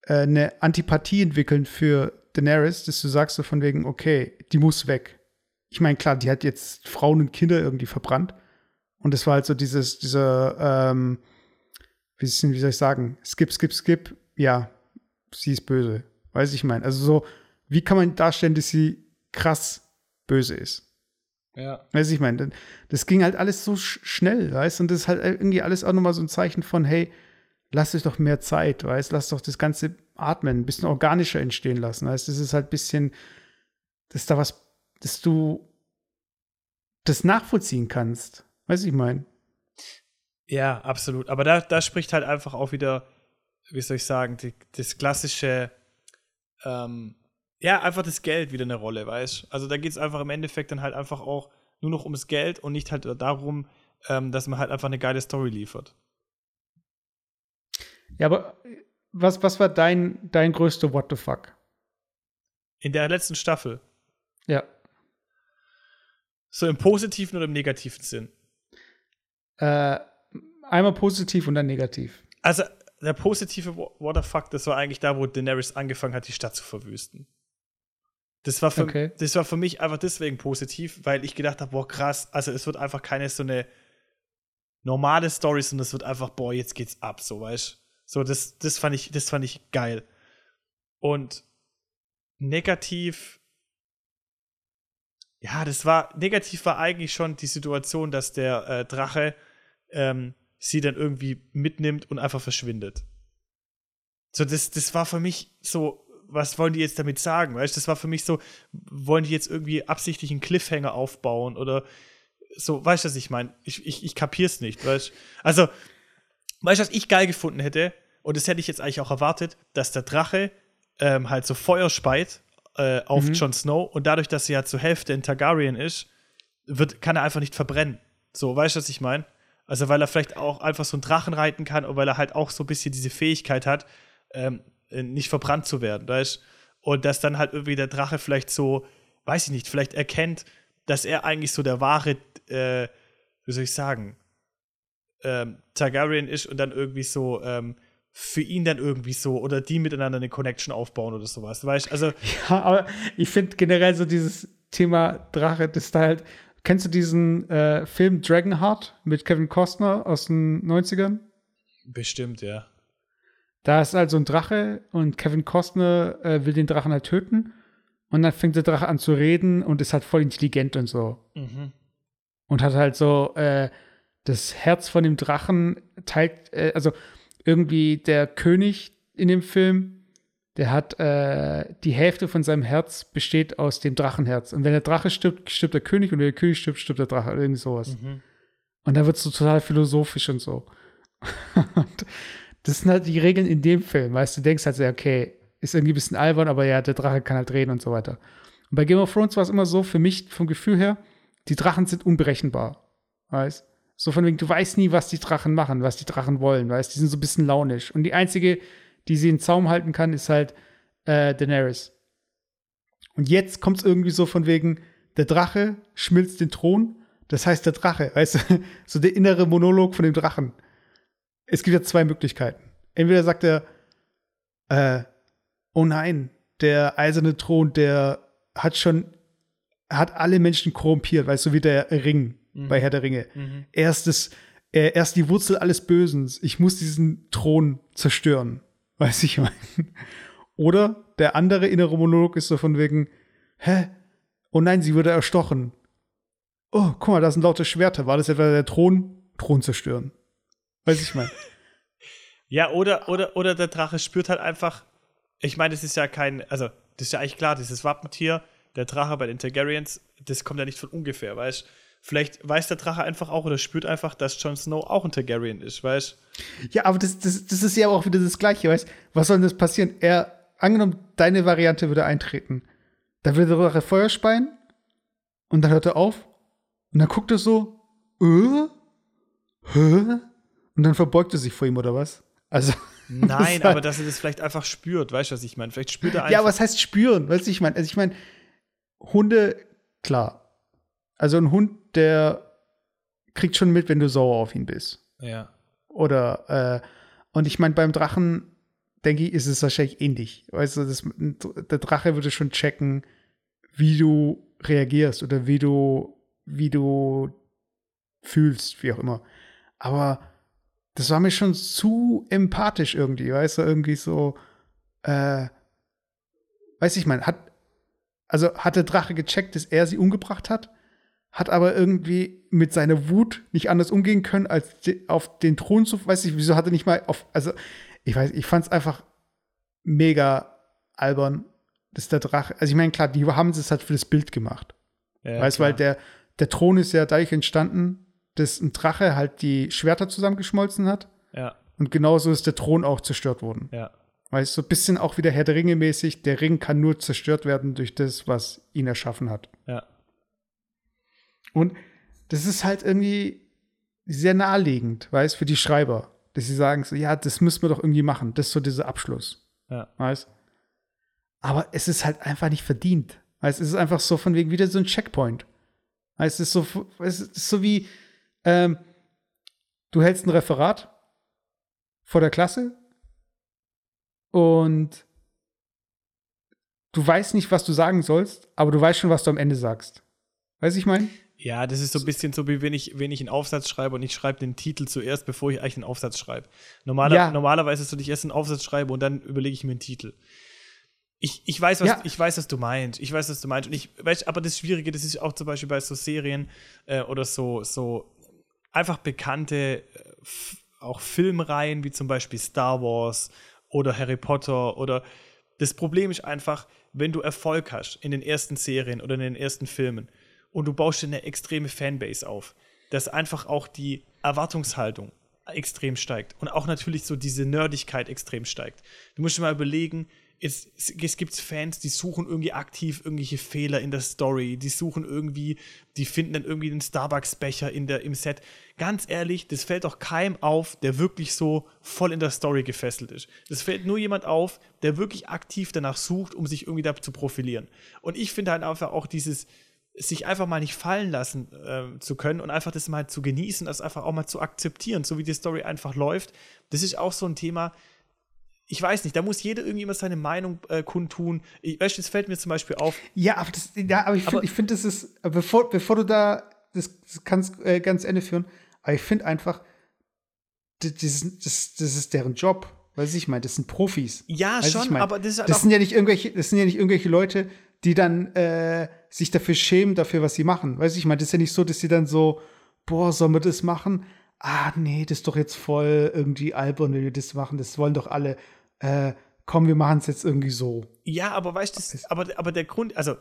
äh, eine Antipathie entwickeln für Daenerys, dass du sagst so von wegen, okay, die muss weg. Ich meine, klar, die hat jetzt Frauen und Kinder irgendwie verbrannt. Und es war halt so dieses, dieser, ähm, wie, wie soll ich sagen, skip, skip, skip, ja, sie ist böse. Weiß ich meine. Also so, wie kann man darstellen, dass sie krass böse ist? Ja. Weiß ich meine, das ging halt alles so sch schnell, weißt Und das ist halt irgendwie alles auch nochmal so ein Zeichen von, hey, lass euch doch mehr Zeit, weißt Lass doch das ganze Atmen ein bisschen organischer entstehen lassen, weißt Das ist halt ein bisschen, dass da was, dass du das nachvollziehen kannst. Weiß ich meine. Ja, absolut. Aber da, da spricht halt einfach auch wieder, wie soll ich sagen, die, das klassische ähm, ja, einfach das Geld wieder eine Rolle, weißt Also da geht es einfach im Endeffekt dann halt einfach auch nur noch ums Geld und nicht halt darum, ähm, dass man halt einfach eine geile Story liefert. Ja, aber was, was war dein, dein größter What the fuck? In der letzten Staffel. Ja. So im positiven oder im negativen Sinn? Äh, einmal positiv und dann negativ. Also, der positive What the fuck, das war eigentlich da, wo Daenerys angefangen hat, die Stadt zu verwüsten. Das war, für, okay. das war für mich einfach deswegen positiv, weil ich gedacht habe, boah, krass, also es wird einfach keine so eine normale Story, sondern es wird einfach, boah, jetzt geht's ab, so, weißt So, das, das fand ich, das fand ich geil. Und negativ, ja, das war, negativ war eigentlich schon die Situation, dass der äh, Drache ähm, sie dann irgendwie mitnimmt und einfach verschwindet. So, das, das war für mich so, was wollen die jetzt damit sagen? Weißt das war für mich so, wollen die jetzt irgendwie absichtlich einen Cliffhanger aufbauen oder so, weißt du, was ich meine? Ich, ich, ich kapier's nicht, weißt Also, weißt du, was ich geil gefunden hätte? Und das hätte ich jetzt eigentlich auch erwartet, dass der Drache ähm, halt so Feuer speit äh, auf mhm. Jon Snow und dadurch, dass sie ja zur Hälfte in Targaryen ist, wird, kann er einfach nicht verbrennen. So, weißt du, was ich meine? Also, weil er vielleicht auch einfach so einen Drachen reiten kann und weil er halt auch so ein bisschen diese Fähigkeit hat, ähm, nicht verbrannt zu werden, weißt Und dass dann halt irgendwie der Drache vielleicht so, weiß ich nicht, vielleicht erkennt, dass er eigentlich so der wahre, äh, wie soll ich sagen, ähm, Targaryen ist und dann irgendwie so, ähm, für ihn dann irgendwie so oder die miteinander eine Connection aufbauen oder sowas, weißt Also <laughs> ja, aber ich finde generell so dieses Thema Drache, das da halt Kennst du diesen äh, Film Dragonheart mit Kevin Costner aus den 90ern? Bestimmt, ja. Da ist halt so ein Drache und Kevin Costner äh, will den Drachen halt töten. Und dann fängt der Drache an zu reden und ist halt voll intelligent und so. Mhm. Und hat halt so äh, das Herz von dem Drachen teilt, äh, also irgendwie der König in dem Film der hat äh, die Hälfte von seinem Herz besteht aus dem Drachenherz. Und wenn der Drache stirbt, stirbt der König und wenn der König stirbt, stirbt der Drache. Irgendwie sowas. Mhm. Und da wird es so total philosophisch und so. <laughs> und das sind halt die Regeln in dem Film. Weißt du, denkst halt so, okay, ist irgendwie ein bisschen albern, aber ja, der Drache kann halt reden und so weiter. Und bei Game of Thrones war es immer so, für mich vom Gefühl her, die Drachen sind unberechenbar. Weißt So von wegen, du weißt nie, was die Drachen machen, was die Drachen wollen, weißt Die sind so ein bisschen launisch. Und die einzige die sie in Zaum halten kann, ist halt äh, Daenerys. Und jetzt kommt es irgendwie so von wegen, der Drache schmilzt den Thron. Das heißt, der Drache, weißt du, <laughs> so der innere Monolog von dem Drachen. Es gibt ja zwei Möglichkeiten. Entweder sagt er, äh, oh nein, der eiserne Thron, der hat schon, hat alle Menschen korrumpiert, weißt du, wie der Ring mhm. bei Herr der Ringe. Mhm. Er ist das, er ist die Wurzel alles Bösen. Ich muss diesen Thron zerstören. <laughs> Weiß ich mein. Oder der andere innere Monolog ist so von wegen, hä? Oh nein, sie wurde erstochen. Oh, guck mal, da sind laute Schwerter. War das etwa der Thron? Thron zerstören. Weiß ich mal. <laughs> ja, oder, oder, oder der Drache spürt halt einfach, ich meine, das ist ja kein, also, das ist ja eigentlich klar, dieses Wappentier, der Drache bei den Targaryens, das kommt ja nicht von ungefähr, weißt du? Vielleicht weiß der Drache einfach auch oder spürt einfach, dass Jon Snow auch ein Targaryen ist, weißt Ja, aber das, das, das ist ja auch wieder das Gleiche, weißt Was soll denn das passieren? Er, angenommen, deine Variante würde eintreten. Da würde der Drache Feuer speien und dann hört er auf und dann guckt er so, äh? Hä? Und dann verbeugt er sich vor ihm, oder was? Also. <laughs> Nein, aber dass er das vielleicht einfach spürt, weißt du, was ich meine? Vielleicht spürt er einfach. Ja, was heißt spüren? Weißt du, ich meine? Also, ich meine, Hunde, klar. Also, ein Hund der kriegt schon mit, wenn du sauer auf ihn bist. Ja. Oder, äh, und ich meine, beim Drachen, denke ich, ist es wahrscheinlich ähnlich. Weißt du, das, der Drache würde schon checken, wie du reagierst oder wie du, wie du fühlst, wie auch immer. Aber das war mir schon zu empathisch irgendwie, weißt du, irgendwie so, äh, weiß ich mal, hat, also hat der Drache gecheckt, dass er sie umgebracht hat? Hat aber irgendwie mit seiner Wut nicht anders umgehen können, als auf den Thron zu, weiß ich, wieso hat er nicht mal auf, also ich weiß, ich fand es einfach mega albern, dass der Drache, also ich meine, klar, die haben es halt für das Bild gemacht. Ja, weißt, weil der, der Thron ist ja dadurch entstanden, dass ein Drache halt die Schwerter zusammengeschmolzen hat. Ja. Und genauso ist der Thron auch zerstört worden. Ja. Weißt du, so ein bisschen auch wieder Herr der Ringe mäßig, der Ring kann nur zerstört werden durch das, was ihn erschaffen hat. Ja. Und das ist halt irgendwie sehr naheliegend, weißt für die Schreiber, dass sie sagen so, ja, das müssen wir doch irgendwie machen. Das ist so dieser Abschluss. Ja. Weißt Aber es ist halt einfach nicht verdient. Weißt es ist einfach so von wegen wieder so ein Checkpoint. Weißt es ist so, es ist so wie, ähm, du hältst ein Referat vor der Klasse und du weißt nicht, was du sagen sollst, aber du weißt schon, was du am Ende sagst. Weißt du, ich meine? Ja, das ist so ein bisschen so, wie wenn ich, wenn ich einen Aufsatz schreibe und ich schreibe den Titel zuerst, bevor ich eigentlich einen Aufsatz schreibe. Normaler, ja. Normalerweise ist so, dass ich erst einen Aufsatz schreibe und dann überlege ich mir einen Titel. Ich, ich, weiß, was, ja. ich weiß, was du meinst. Ich weiß, was du meinst. Und ich weiß, aber das Schwierige, das ist auch zum Beispiel bei so Serien äh, oder so, so einfach bekannte äh, auch Filmreihen, wie zum Beispiel Star Wars oder Harry Potter oder das Problem ist einfach, wenn du Erfolg hast in den ersten Serien oder in den ersten Filmen, und du baust dir eine extreme Fanbase auf, dass einfach auch die Erwartungshaltung extrem steigt und auch natürlich so diese Nerdigkeit extrem steigt. Du musst dir mal überlegen, es, es gibt Fans, die suchen irgendwie aktiv irgendwelche Fehler in der Story, die suchen irgendwie, die finden dann irgendwie den Starbucks-Becher im Set. Ganz ehrlich, das fällt doch keinem auf, der wirklich so voll in der Story gefesselt ist. Das fällt nur jemand auf, der wirklich aktiv danach sucht, um sich irgendwie da zu profilieren. Und ich finde halt einfach auch dieses, sich einfach mal nicht fallen lassen äh, zu können und einfach das mal zu genießen, das einfach auch mal zu akzeptieren, so wie die Story einfach läuft. Das ist auch so ein Thema, ich weiß nicht, da muss jeder irgendwie immer seine Meinung äh, kundtun. Ich, es fällt mir zum Beispiel auf. Ja, aber, das, ja, aber ich finde, find, das ist, bevor, bevor du da das, das kannst äh, ganz Ende führen, aber ich finde einfach, das, das, das ist deren Job. Weiß ich meine, das sind Profis. Ja, weißt schon, ich mein, aber das ist halt das sind ja nicht irgendwelche, das sind ja nicht irgendwelche Leute, die dann äh, sich dafür schämen, dafür, was sie machen. Weiß ich meine, das ist ja nicht so, dass sie dann so, boah, sollen wir das machen? Ah, nee, das ist doch jetzt voll irgendwie albern, wenn wir das machen. Das wollen doch alle äh, komm, wir machen es jetzt irgendwie so. Ja, aber weißt du, aber, aber der Grund, also,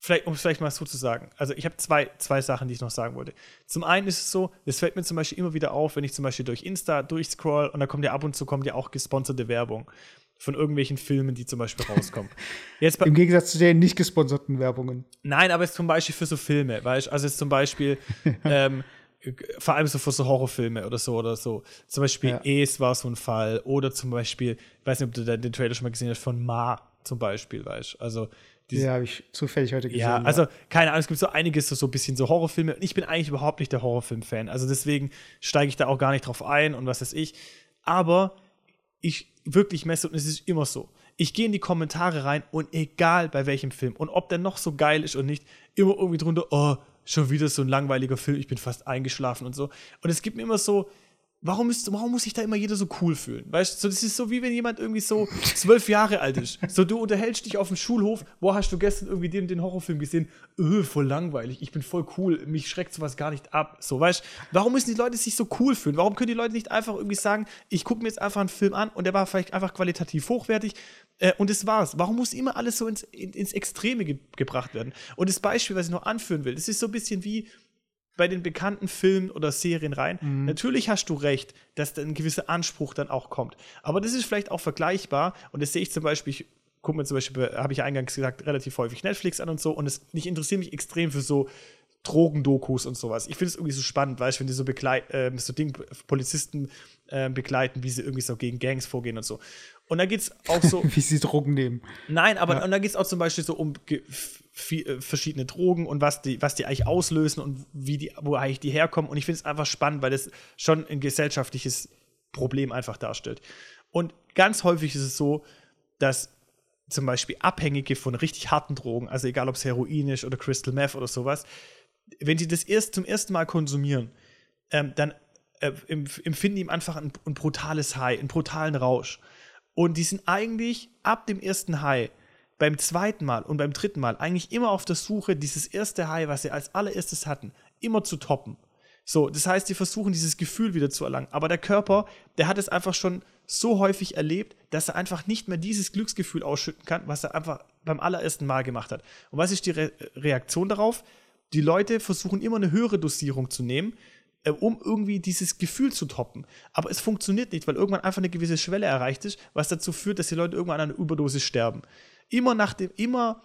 vielleicht, um es vielleicht mal so zu sagen, also ich habe zwei, zwei Sachen, die ich noch sagen wollte. Zum einen ist es so, es fällt mir zum Beispiel immer wieder auf, wenn ich zum Beispiel durch Insta durchscroll und da kommt ja ab und zu kommt ja auch gesponserte Werbung von irgendwelchen Filmen, die zum Beispiel rauskommen. <laughs> Jetzt Im Gegensatz zu den nicht gesponserten Werbungen. Nein, aber es ist zum Beispiel für so Filme, weißt du, also ist zum Beispiel <laughs> ähm, vor allem so für so Horrorfilme oder so oder so. Zum Beispiel ja. Es war so ein Fall. Oder zum Beispiel, ich weiß nicht, ob du den, den Trailer schon mal gesehen hast, von Ma zum Beispiel, weißt du. Also, ja, habe ich zufällig heute gesehen. Ja, also keine Ahnung, es gibt so einiges, so, so ein bisschen so Horrorfilme. Ich bin eigentlich überhaupt nicht der Horrorfilm-Fan. Also deswegen steige ich da auch gar nicht drauf ein und was weiß ich. Aber ich wirklich messe, und es ist immer so. Ich gehe in die Kommentare rein und egal bei welchem Film und ob der noch so geil ist oder nicht, immer irgendwie drunter, oh, schon wieder so ein langweiliger Film, ich bin fast eingeschlafen und so. Und es gibt mir immer so, warum, ist, warum muss sich da immer jeder so cool fühlen? Weißt du, das ist so wie wenn jemand irgendwie so zwölf Jahre alt ist. So, du unterhältst dich auf dem Schulhof, wo hast du gestern irgendwie den, den Horrorfilm gesehen? Öh, voll langweilig, ich bin voll cool, mich schreckt sowas gar nicht ab. So, weißt warum müssen die Leute sich so cool fühlen? Warum können die Leute nicht einfach irgendwie sagen, ich gucke mir jetzt einfach einen Film an und der war vielleicht einfach qualitativ hochwertig äh, und das war's. Warum muss immer alles so ins, ins Extreme ge gebracht werden? Und das Beispiel, was ich noch anführen will, das ist so ein bisschen wie, bei den bekannten Filmen oder Serien rein. Mhm. Natürlich hast du recht, dass da ein gewisser Anspruch dann auch kommt. Aber das ist vielleicht auch vergleichbar und das sehe ich zum Beispiel, ich gucke mir zum Beispiel, habe ich eingangs gesagt, relativ häufig Netflix an und so und es, ich interessiere mich extrem für so Drogendokus und sowas. Ich finde es irgendwie so spannend, weißt du, wenn die so, begleit, äh, so Ding, Polizisten äh, begleiten, wie sie irgendwie so gegen Gangs vorgehen und so. Und da geht es auch <laughs> so. wie sie Drogen nehmen. Nein, aber ja. und da geht es auch zum Beispiel so um äh, verschiedene Drogen und was die, was die eigentlich auslösen und wie die, wo eigentlich die herkommen. Und ich finde es einfach spannend, weil das schon ein gesellschaftliches Problem einfach darstellt. Und ganz häufig ist es so, dass zum Beispiel Abhängige von richtig harten Drogen, also egal ob es Heroin ist oder Crystal Meth oder sowas, wenn sie das erst zum ersten Mal konsumieren, ähm, dann äh, empfinden die einfach ein, ein brutales High, einen brutalen Rausch. Und die sind eigentlich ab dem ersten High beim zweiten Mal und beim dritten Mal eigentlich immer auf der Suche, dieses erste High, was sie als allererstes hatten, immer zu toppen. So, das heißt, sie versuchen dieses Gefühl wieder zu erlangen. Aber der Körper, der hat es einfach schon so häufig erlebt, dass er einfach nicht mehr dieses Glücksgefühl ausschütten kann, was er einfach beim allerersten Mal gemacht hat. Und was ist die Re Reaktion darauf? Die Leute versuchen immer eine höhere Dosierung zu nehmen, äh, um irgendwie dieses Gefühl zu toppen. Aber es funktioniert nicht, weil irgendwann einfach eine gewisse Schwelle erreicht ist, was dazu führt, dass die Leute irgendwann an einer Überdosis sterben immer nach dem, immer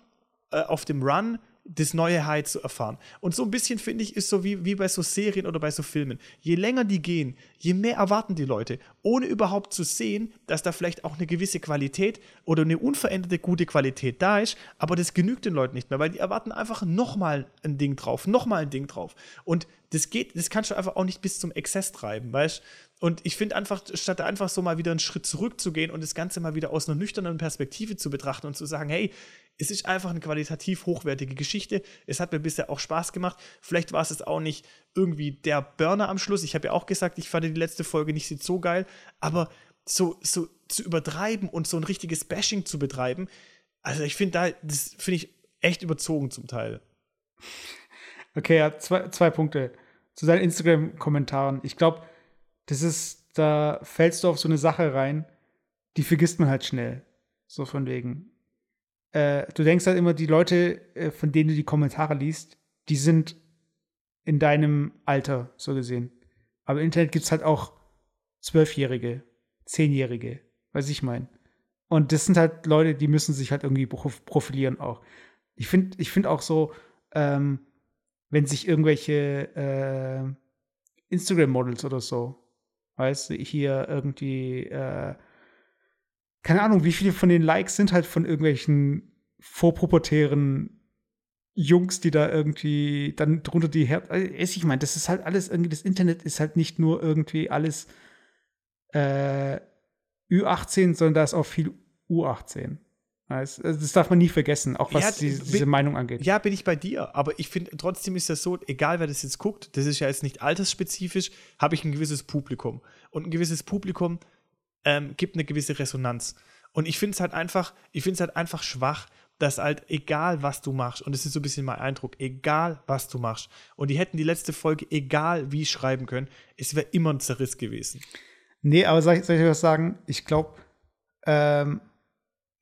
äh, auf dem Run das neue High zu erfahren. Und so ein bisschen, finde ich, ist so wie, wie bei so Serien oder bei so Filmen. Je länger die gehen, je mehr erwarten die Leute, ohne überhaupt zu sehen, dass da vielleicht auch eine gewisse Qualität oder eine unveränderte gute Qualität da ist, aber das genügt den Leuten nicht mehr, weil die erwarten einfach nochmal ein Ding drauf, nochmal ein Ding drauf. Und das geht, das kannst du einfach auch nicht bis zum Exzess treiben, weißt und ich finde einfach, statt einfach so mal wieder einen Schritt zurückzugehen und das Ganze mal wieder aus einer nüchternen Perspektive zu betrachten und zu sagen, hey, es ist einfach eine qualitativ hochwertige Geschichte. Es hat mir bisher auch Spaß gemacht. Vielleicht war es jetzt auch nicht irgendwie der Burner am Schluss. Ich habe ja auch gesagt, ich fand die letzte Folge nicht so geil, aber so, so zu übertreiben und so ein richtiges Bashing zu betreiben, also ich finde da, das finde ich echt überzogen zum Teil. Okay, ja, zwei, zwei Punkte zu seinen Instagram-Kommentaren. Ich glaube, das ist, da fällst du auf so eine Sache rein, die vergisst man halt schnell. So von wegen. Äh, du denkst halt immer, die Leute, äh, von denen du die Kommentare liest, die sind in deinem Alter, so gesehen. Aber im Internet gibt es halt auch Zwölfjährige, Zehnjährige, weiß ich mein. Und das sind halt Leute, die müssen sich halt irgendwie profilieren auch. Ich finde ich find auch so, ähm, wenn sich irgendwelche äh, Instagram-Models oder so, weißt du, hier irgendwie, äh, keine Ahnung, wie viele von den Likes sind halt von irgendwelchen vorpubertären Jungs, die da irgendwie dann drunter die Herz. Also, ich meine, das ist halt alles irgendwie, das Internet ist halt nicht nur irgendwie alles äh, Ü18, sondern da ist auch viel U18. Also, das darf man nie vergessen, auch was ja, die, diese bin, Meinung angeht. Ja, bin ich bei dir. Aber ich finde, trotzdem ist das so, egal wer das jetzt guckt, das ist ja jetzt nicht altersspezifisch, habe ich ein gewisses Publikum. Und ein gewisses Publikum ähm, gibt eine gewisse Resonanz. Und ich finde es halt einfach, ich finde es halt einfach schwach, dass halt egal was du machst, und das ist so ein bisschen mein Eindruck, egal was du machst, und die hätten die letzte Folge egal wie schreiben können, es wäre immer ein Zerriss gewesen. Nee, aber soll ich, soll ich was sagen? Ich glaube, ähm,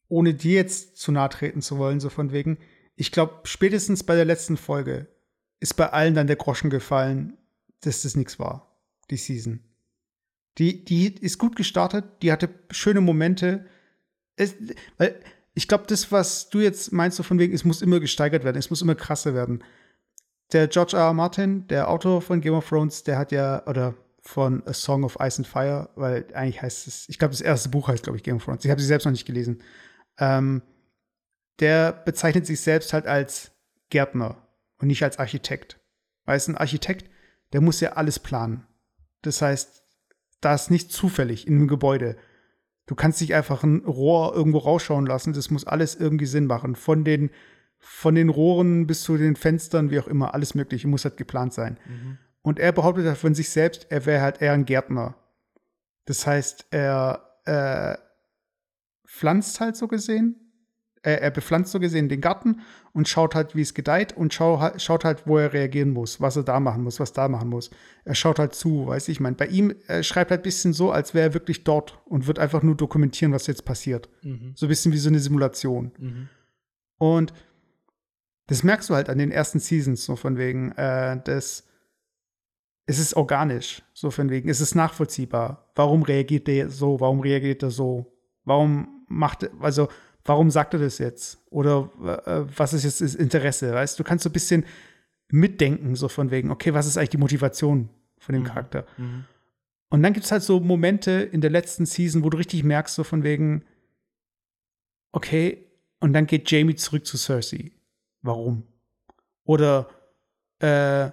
ohne dir jetzt zu nahe treten zu wollen, so von wegen, ich glaube, spätestens bei der letzten Folge ist bei allen dann der Groschen gefallen, dass das nichts war, die Season. Die, die ist gut gestartet, die hatte schöne Momente. Es, weil ich glaube, das, was du jetzt meinst, so von wegen, es muss immer gesteigert werden, es muss immer krasser werden. Der George R. R. Martin, der Autor von Game of Thrones, der hat ja, oder von A Song of Ice and Fire, weil eigentlich heißt es, ich glaube, das erste Buch heißt, glaube ich, Game of Thrones. Ich habe sie selbst noch nicht gelesen. Ähm, der bezeichnet sich selbst halt als Gärtner und nicht als Architekt. Weil es ein Architekt, der muss ja alles planen. Das heißt, da ist nicht zufällig in einem Gebäude. Du kannst nicht einfach ein Rohr irgendwo rausschauen lassen. Das muss alles irgendwie Sinn machen. Von den, von den Rohren bis zu den Fenstern, wie auch immer, alles Mögliche muss halt geplant sein. Mhm. Und er behauptet halt von sich selbst, er wäre halt eher ein Gärtner. Das heißt, er äh, pflanzt halt so gesehen. Er, er, bepflanzt so gesehen den Garten und schaut halt, wie es gedeiht und schau, schaut halt, wo er reagieren muss, was er da machen muss, was da machen muss. Er schaut halt zu, weiß ich. Ich meine, bei ihm er schreibt halt ein bisschen so, als wäre er wirklich dort und wird einfach nur dokumentieren, was jetzt passiert. Mhm. So ein bisschen wie so eine Simulation. Mhm. Und das merkst du halt an den ersten Seasons, so von wegen, äh, das, es ist organisch, so von wegen, es ist nachvollziehbar. Warum reagiert der so? Warum reagiert er so? Warum macht, also, warum sagt er das jetzt? Oder äh, was ist jetzt das Interesse? Weißt du, kannst so ein bisschen mitdenken, so von wegen, okay, was ist eigentlich die Motivation von dem mhm. Charakter? Mhm. Und dann gibt es halt so Momente in der letzten Season, wo du richtig merkst, so von wegen, okay, und dann geht Jamie zurück zu Cersei. Warum? Oder äh,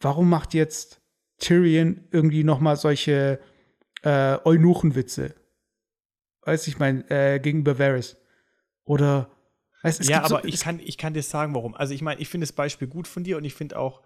warum macht jetzt Tyrion irgendwie noch mal solche äh, Eunuchenwitze? Weißt du, ich meine, äh, gegenüber Varys. Oder weißt, es Ja, aber so, ich, kann, ich kann dir sagen, warum. Also ich meine, ich finde das Beispiel gut von dir und ich finde auch,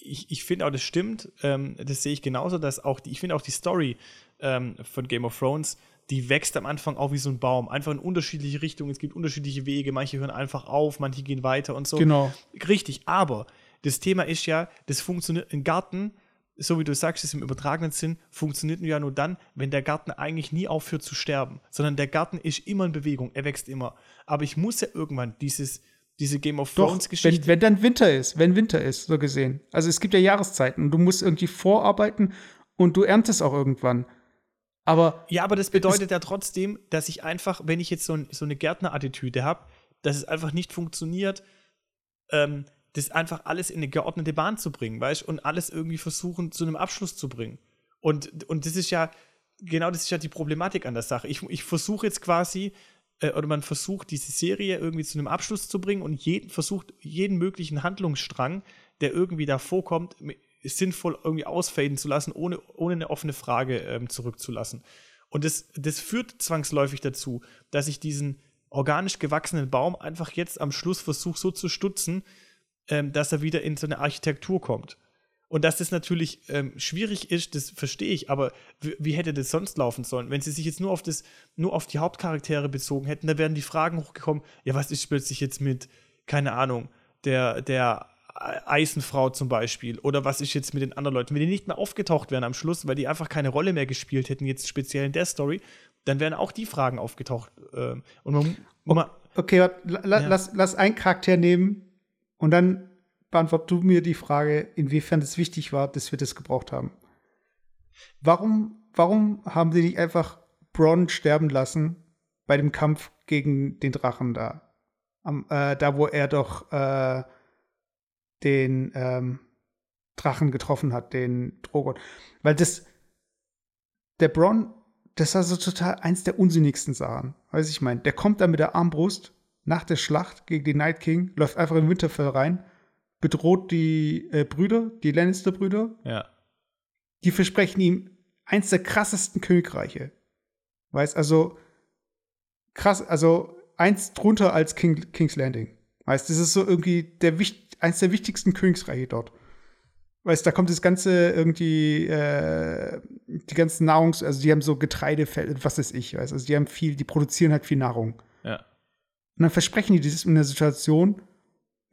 ich, ich finde auch, das stimmt, ähm, das sehe ich genauso, dass auch die, ich finde auch die Story ähm, von Game of Thrones, die wächst am Anfang auch wie so ein Baum, einfach in unterschiedliche Richtungen, es gibt unterschiedliche Wege, manche hören einfach auf, manche gehen weiter und so. Genau. Richtig, aber das Thema ist ja, das funktioniert, ein Garten so wie du sagst, ist im übertragenen Sinn, funktioniert nur ja nur dann, wenn der Garten eigentlich nie aufhört zu sterben, sondern der Garten ist immer in Bewegung, er wächst immer. Aber ich muss ja irgendwann dieses, diese Game of Thrones Geschichte. Wenn, wenn dann Winter ist, wenn Winter ist, so gesehen. Also es gibt ja Jahreszeiten und du musst irgendwie vorarbeiten und du erntest auch irgendwann. Aber ja, aber das bedeutet ja trotzdem, dass ich einfach, wenn ich jetzt so, ein, so eine Gärtner-Attitüde habe, dass es einfach nicht funktioniert, ähm, das einfach alles in eine geordnete Bahn zu bringen, weißt und alles irgendwie versuchen zu einem Abschluss zu bringen. Und, und das ist ja, genau das ist ja die Problematik an der Sache. Ich, ich versuche jetzt quasi, äh, oder man versucht, diese Serie irgendwie zu einem Abschluss zu bringen und jeden, versucht, jeden möglichen Handlungsstrang, der irgendwie da vorkommt, sinnvoll irgendwie ausfaden zu lassen, ohne, ohne eine offene Frage ähm, zurückzulassen. Und das, das führt zwangsläufig dazu, dass ich diesen organisch gewachsenen Baum einfach jetzt am Schluss versuche so zu stutzen, ähm, dass er wieder in so eine Architektur kommt. Und dass das natürlich ähm, schwierig ist, das verstehe ich, aber wie hätte das sonst laufen sollen? Wenn sie sich jetzt nur auf, das, nur auf die Hauptcharaktere bezogen hätten, da wären die Fragen hochgekommen, ja, was ist plötzlich jetzt mit, keine Ahnung, der, der Eisenfrau zum Beispiel, oder was ist jetzt mit den anderen Leuten? Wenn die nicht mehr aufgetaucht wären am Schluss, weil die einfach keine Rolle mehr gespielt hätten, jetzt speziell in der Story, dann wären auch die Fragen aufgetaucht. Ähm, und man, man okay, la, ja. lass, lass einen Charakter nehmen, und dann beantwort du mir die Frage, inwiefern es wichtig war, dass wir das gebraucht haben. Warum, warum haben sie nicht einfach Bronn sterben lassen bei dem Kampf gegen den Drachen da. Am, äh, da, wo er doch äh, den ähm, Drachen getroffen hat, den Drogon. Weil das, der Bronn, das war so total eins der unsinnigsten Sachen. Weiß ich mein, der kommt da mit der Armbrust nach der Schlacht gegen den Night King, läuft einfach in Winterfell rein, bedroht die äh, Brüder, die Lannister-Brüder. Ja. Die versprechen ihm eins der krassesten Königreiche. Weißt, also krass, also eins drunter als King, King's Landing. Weißt, das ist so irgendwie der, eins der wichtigsten Königsreiche dort. Weißt, da kommt das ganze irgendwie, äh, die ganzen Nahrungs-, also die haben so Getreidefelder, was weiß ich, weißt, also die haben viel, die produzieren halt viel Nahrung. Ja. Und dann versprechen die dieses in einer Situation,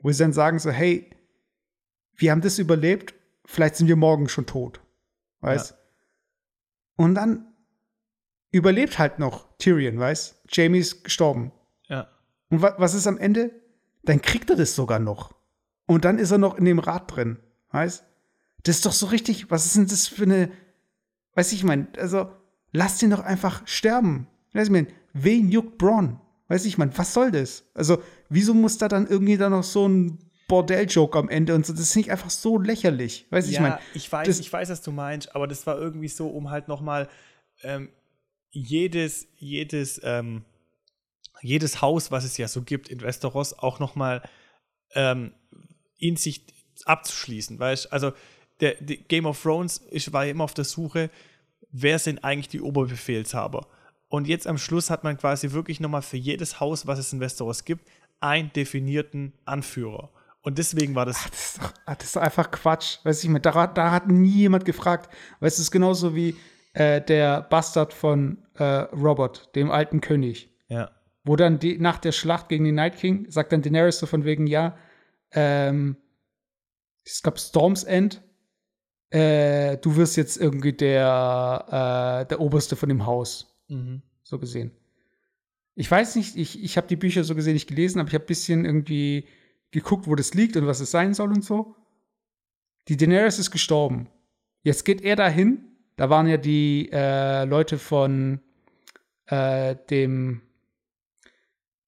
wo sie dann sagen so, hey, wir haben das überlebt, vielleicht sind wir morgen schon tot. Weißt? Ja. Und dann überlebt halt noch Tyrion, weißt? Jamie ist gestorben. Ja. Und wa was ist am Ende? Dann kriegt er das sogar noch. Und dann ist er noch in dem Rad drin, weißt? Das ist doch so richtig, was ist denn das für eine, weiß ich, ich meine, also, lass den doch einfach sterben. Weiß ich, mein, wen juckt Braun? Weiß ich, man, was soll das? Also, wieso muss da dann irgendwie da noch so ein Bordell-Joke am Ende und so? Das ist nicht einfach so lächerlich. Weiß ja, ich, mein, ich weiß, ich weiß, was du meinst, aber das war irgendwie so, um halt noch mal ähm, jedes, jedes, ähm, jedes Haus, was es ja so gibt in Westeros, auch noch mal ähm, in sich abzuschließen, weißt Also, der, der Game of Thrones, ich war immer auf der Suche, wer sind eigentlich die Oberbefehlshaber? Und jetzt am Schluss hat man quasi wirklich nochmal für jedes Haus, was es in Westeros gibt, einen definierten Anführer. Und deswegen war das. Ach, das, ist doch, ach, das ist einfach Quatsch. Weiß ich, da, da hat nie jemand gefragt. Weißt du, es ist genauso wie äh, der Bastard von äh, Robert, dem alten König. Ja. Wo dann die, nach der Schlacht gegen den Night King sagt dann Daenerys so von wegen, ja, ähm, es gab Storm's End, äh, du wirst jetzt irgendwie der, äh, der Oberste von dem Haus. Mhm. So gesehen. Ich weiß nicht, ich, ich habe die Bücher so gesehen nicht gelesen, aber ich habe ein bisschen irgendwie geguckt, wo das liegt und was es sein soll und so. Die Daenerys ist gestorben. Jetzt geht er dahin. Da waren ja die äh, Leute von äh, dem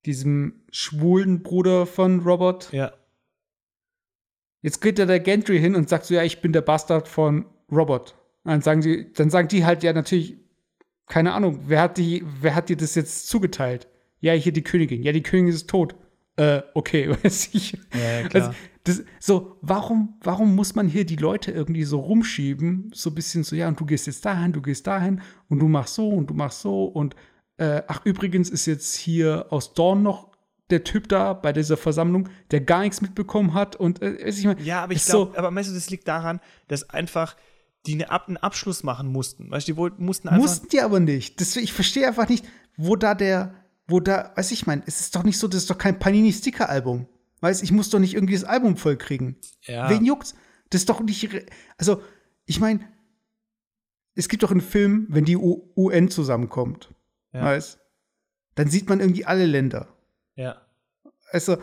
diesem schwulen Bruder von Robert. Ja. Jetzt geht da der Gentry hin und sagt so, ja, ich bin der Bastard von Robert. dann sagen sie, dann sagen die halt ja natürlich, keine Ahnung, wer hat, die, wer hat dir das jetzt zugeteilt? Ja, hier die Königin. Ja, die Königin ist tot. Äh, okay, <laughs> weiß ich. Ja, klar. Also, das, so, warum, warum muss man hier die Leute irgendwie so rumschieben? So ein bisschen so, ja, und du gehst jetzt dahin, du gehst dahin und du machst so und du machst so und äh, ach, übrigens ist jetzt hier aus Dorn noch der Typ da bei dieser Versammlung, der gar nichts mitbekommen hat und äh, ich mein, Ja, aber ich glaube, so, aber meinst du, das liegt daran, dass einfach die eine einen Abschluss machen mussten. Weißt du, die wollten, mussten einfach. Mussten die aber nicht. Das, ich verstehe einfach nicht, wo da der, wo da, weiß ich mein, es ist doch nicht so, das ist doch kein Panini-Sticker-Album. Weißt ich muss doch nicht irgendwie das Album voll kriegen. Ja. Wen juckt's? Das ist doch nicht. Also, ich meine, es gibt doch einen Film, wenn die U UN zusammenkommt. Ja. Weißt Dann sieht man irgendwie alle Länder. Ja. Also,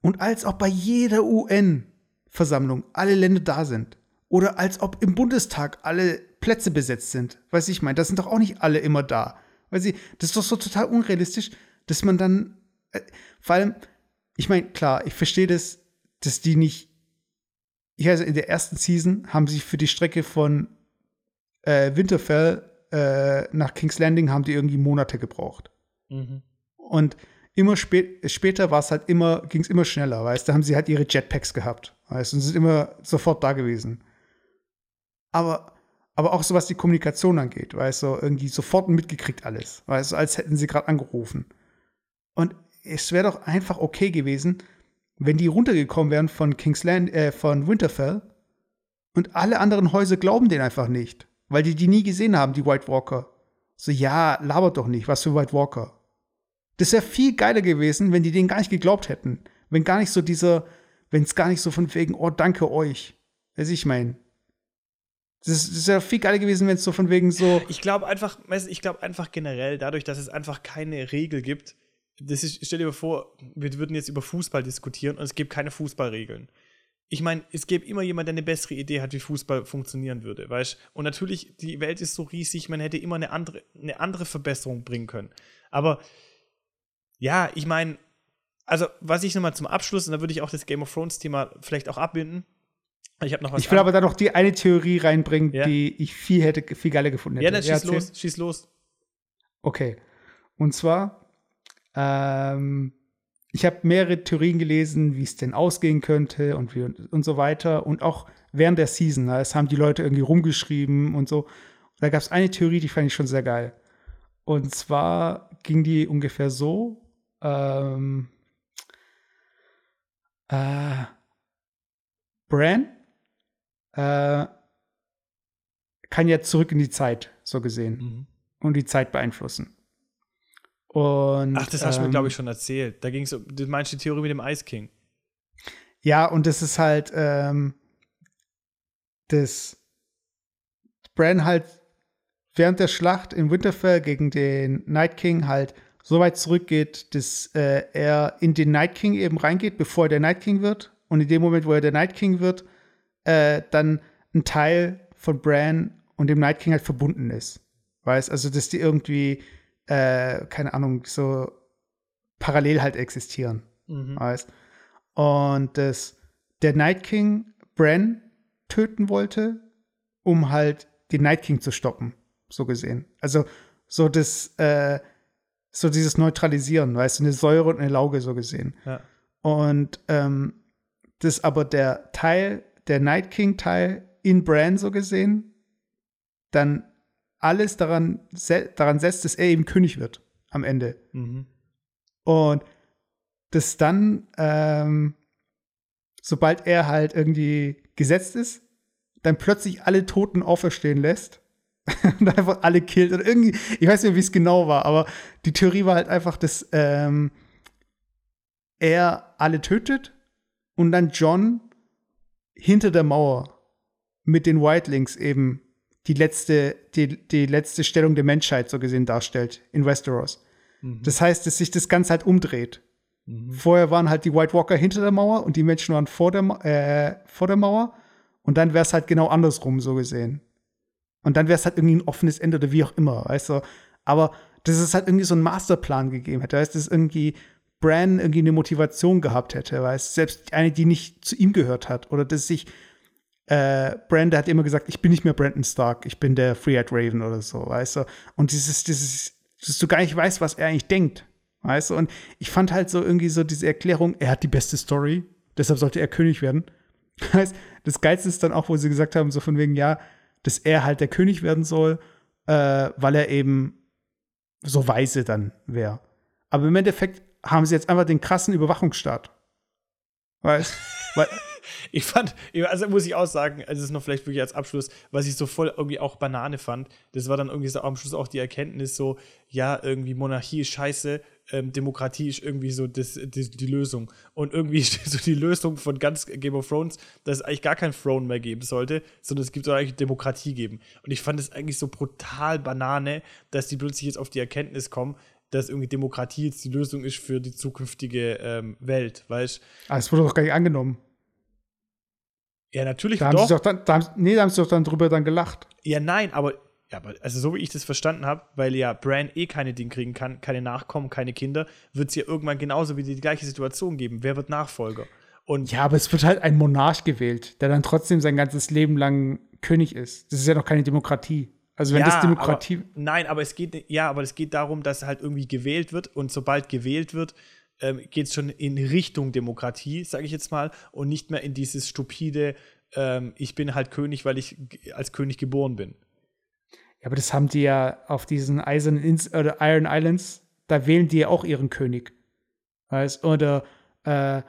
und als ob bei jeder UN-Versammlung alle Länder da sind. Oder als ob im Bundestag alle Plätze besetzt sind. Weiß ich, meine, da sind doch auch nicht alle immer da. Weil sie, das ist doch so total unrealistisch, dass man dann, äh, vor allem, ich meine, klar, ich verstehe das, dass die nicht, ich weiß, in der ersten Season haben sie für die Strecke von äh, Winterfell äh, nach King's Landing haben die irgendwie Monate gebraucht. Mhm. Und immer spät, später war es halt immer, ging es immer schneller, weißt du, da haben sie halt ihre Jetpacks gehabt, weißt du, und sind immer sofort da gewesen aber, aber auch so was die Kommunikation angeht, weißt du, irgendwie sofort mitgekriegt alles, weißt du, als hätten sie gerade angerufen. Und es wäre doch einfach okay gewesen, wenn die runtergekommen wären von Kingsland, äh, von Winterfell und alle anderen Häuser glauben denen einfach nicht, weil die die nie gesehen haben, die White Walker. So, ja, labert doch nicht, was für White Walker. Das wäre viel geiler gewesen, wenn die denen gar nicht geglaubt hätten. Wenn gar nicht so dieser, wenn es gar nicht so von wegen, oh, danke euch. Weiß ich mein, das, ist ja viel geiler gewesen, wenn es so von wegen so. Ich glaube einfach, ich glaube einfach generell, dadurch, dass es einfach keine Regel gibt, das ist, stell dir vor, wir würden jetzt über Fußball diskutieren und es gibt keine Fußballregeln. Ich meine, es gäbe immer jemand, der eine bessere Idee hat, wie Fußball funktionieren würde, weißt Und natürlich, die Welt ist so riesig, man hätte immer eine andere, eine andere Verbesserung bringen können. Aber Ja, ich meine, also was ich nochmal zum Abschluss, und da würde ich auch das Game of Thrones-Thema vielleicht auch abbinden. Ich habe noch was. Ich will aber da noch die eine Theorie reinbringen, Ja. die ich viel hätte, viel geiler gefunden hätte. Ja, dann schieß erzähl. los, schieß los. Okay. Und zwar, ähm, ich habe mehrere Theorien gelesen, wie es denn ausgehen könnte und, wie, und so weiter. Und auch während der Season, ne, es haben die Leute irgendwie rumgeschrieben und so. Da gab es eine Theorie, die fand ich schon sehr geil. Und zwar ging die ungefähr so, ähm, äh, Bran äh, kann ja zurück in die Zeit, so gesehen und die Zeit beeinflussen. Und, Ach, das hast du mir, ähm, glaube ich, schon erzählt. Da ging es um, du meinst die Theorie mit dem Ice King. Ja, und das ist halt, ähm, das Bran halt während der Schlacht in Winterfell gegen den Night King halt so weit zurückgeht, dass äh, er in den Night King eben reingeht, bevor er der Night King wird. Und in dem Moment, wo er der Night King wird, äh, dann ein Teil von Bran und dem Night King halt verbunden ist. Weißt, also dass die irgendwie, äh, keine Ahnung, so parallel halt existieren. Weißt? Und dass der Night King Bran töten wollte, um halt den Night King zu stoppen, so gesehen. Also so das, äh, so dieses Neutralisieren, weißt du, eine Säure und eine Lauge so gesehen. Ja. Und ähm, das aber der Teil, der Night King-Teil in Bran so gesehen, dann alles daran, se daran setzt, dass er eben König wird am Ende. Mhm. Und das dann, ähm, sobald er halt irgendwie gesetzt ist, dann plötzlich alle Toten auferstehen lässt <laughs> und einfach alle killt. Und irgendwie, ich weiß nicht, wie es genau war, aber die Theorie war halt einfach, dass ähm, er alle tötet und dann John hinter der Mauer mit den Whitelings eben die letzte, die, die letzte Stellung der Menschheit so gesehen darstellt in Westeros. Das heißt, dass sich das Ganze halt umdreht. Vorher waren halt die White Walker hinter der Mauer und die Menschen waren vor der, äh, vor der Mauer. Und dann wäre es halt genau andersrum so gesehen. Und dann wäre es halt irgendwie ein offenes Ende oder wie auch immer, weißt du. Aber dass es halt irgendwie so einen Masterplan gegeben hätte, du, dass irgendwie Bran irgendwie eine Motivation gehabt hätte, weißt selbst eine, die nicht zu ihm gehört hat. Oder dass sich äh, Bran, der hat immer gesagt, ich bin nicht mehr Brandon Stark, ich bin der Free-Eyed Raven oder so, weißt du. Und dieses, dieses, dass du gar nicht weißt, was er eigentlich denkt, weißt du. Und ich fand halt so irgendwie so diese Erklärung, er hat die beste Story, deshalb sollte er König werden. <laughs> Heißt, das Geilste ist dann auch, wo sie gesagt haben, so von wegen, ja, dass er halt der König werden soll, äh, weil er eben so weise dann wäre. Aber im Endeffekt haben sie jetzt einfach den krassen Überwachungsstaat. Weißt <laughs> weil, Ich fand, also muss ich auch sagen, also das ist noch vielleicht wirklich als Abschluss, was ich so voll irgendwie auch Banane fand, das war dann irgendwie so am Schluss auch die Erkenntnis so, ja, irgendwie Monarchie ist scheiße, ähm, Demokratie ist irgendwie so das, das, die Lösung. Und irgendwie <laughs> ist so die Lösung von ganz Game of Thrones, dass es eigentlich gar kein Throne mehr geben sollte, sondern es gibt eigentlich Demokratie geben. Und ich fand es eigentlich so brutal Banane, dass die plötzlich jetzt auf die Erkenntnis kommen, dass irgendwie Demokratie jetzt die Lösung ist für die zukünftige ähm, Welt, weißt ah, es wurde doch gar nicht angenommen. Ja, natürlich Da haben doch. sie doch dann, da haben, nee, da haben sie doch dann drüber dann gelacht. Ja, nein, aber, ja, aber also so wie ich das verstanden habe, weil ja Bran eh keine Ding kriegen kann, keine Nachkommen, keine Kinder, wird es ja irgendwann genauso wieder die gleiche Situation geben. Wer wird Nachfolger? Und Ja, aber es wird halt ein Monarch gewählt, der dann trotzdem sein ganzes Leben lang König ist. Das ist ja noch keine Demokratie. Also wenn ja, das Demokratie. Aber, nein, aber es geht ja, aber es geht darum, dass halt irgendwie gewählt wird und sobald gewählt wird, ähm, geht es schon in Richtung Demokratie, sage ich jetzt mal, und nicht mehr in dieses stupide, ähm, ich bin halt König, weil ich als König geboren bin. Ja, aber das haben die ja auf diesen Eisernen Ins oder Iron Islands, da wählen die ja auch ihren König. Weißt? Oder äh,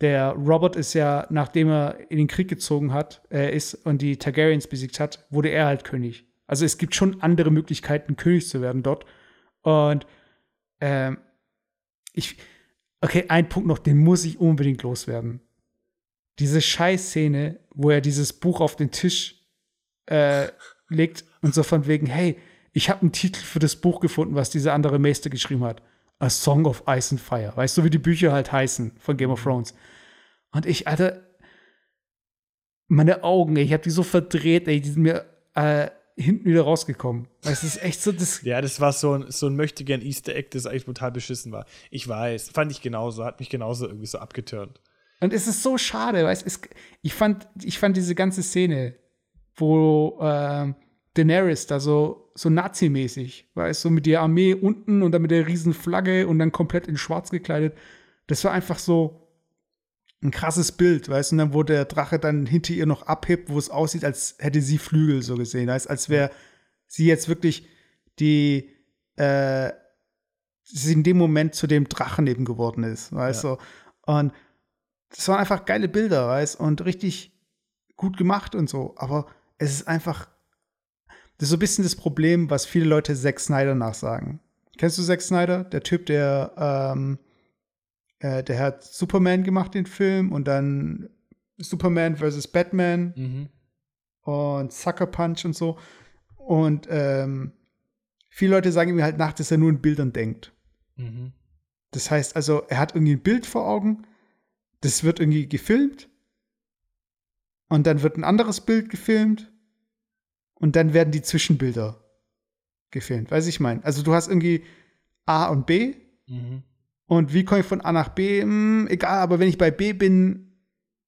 der Robert ist ja, nachdem er in den Krieg gezogen hat, äh, ist und die Targaryens besiegt hat, wurde er halt König. Also es gibt schon andere Möglichkeiten, König zu werden dort. Und ähm, ich, okay, ein Punkt noch, den muss ich unbedingt loswerden. Diese Scheißszene, wo er dieses Buch auf den Tisch äh, legt und so von wegen, hey, ich habe einen Titel für das Buch gefunden, was dieser andere Meister geschrieben hat. A Song of Ice and Fire. Weißt du, wie die Bücher halt heißen von Game of Thrones. Und ich, Alter, meine Augen, ey, ich habe die so verdreht, ey, die sind mir, äh, hinten wieder rausgekommen. Es ist echt so das. ja, das war so ein, so ein möchtegern Easter Egg, das eigentlich total beschissen war. Ich weiß, fand ich genauso, hat mich genauso irgendwie so abgeturnt. Und es ist so schade, weil es ist, ich fand, ich fand diese ganze Szene, wo äh, Daenerys da so, so Nazi-mäßig, weißt du, so mit der Armee unten und dann mit der riesen Flagge und dann komplett in schwarz gekleidet. Das war einfach so ein krasses Bild, weißt du, und dann, wo der Drache dann hinter ihr noch abhebt, wo es aussieht, als hätte sie Flügel so gesehen, als, als wäre sie jetzt wirklich die, äh, sie in dem Moment zu dem Drachen eben geworden ist, weißt ja. du. Und das waren einfach geile Bilder, weißt und richtig gut gemacht und so. Aber es ist einfach, das ist so ein bisschen das Problem, was viele Leute Zack Snyder nachsagen. Kennst du Zack Snyder? Der Typ, der, ähm, äh, der hat Superman gemacht, den Film, und dann Superman vs. Batman mhm. und Sucker Punch und so. Und ähm, viele Leute sagen ihm halt nach, dass er nur in Bildern denkt. Mhm. Das heißt also, er hat irgendwie ein Bild vor Augen, das wird irgendwie gefilmt und dann wird ein anderes Bild gefilmt und dann werden die Zwischenbilder gefilmt. Weiß ich mein. Also du hast irgendwie A und B mhm. Und wie komme ich von A nach B? Hm, egal, aber wenn ich bei B bin,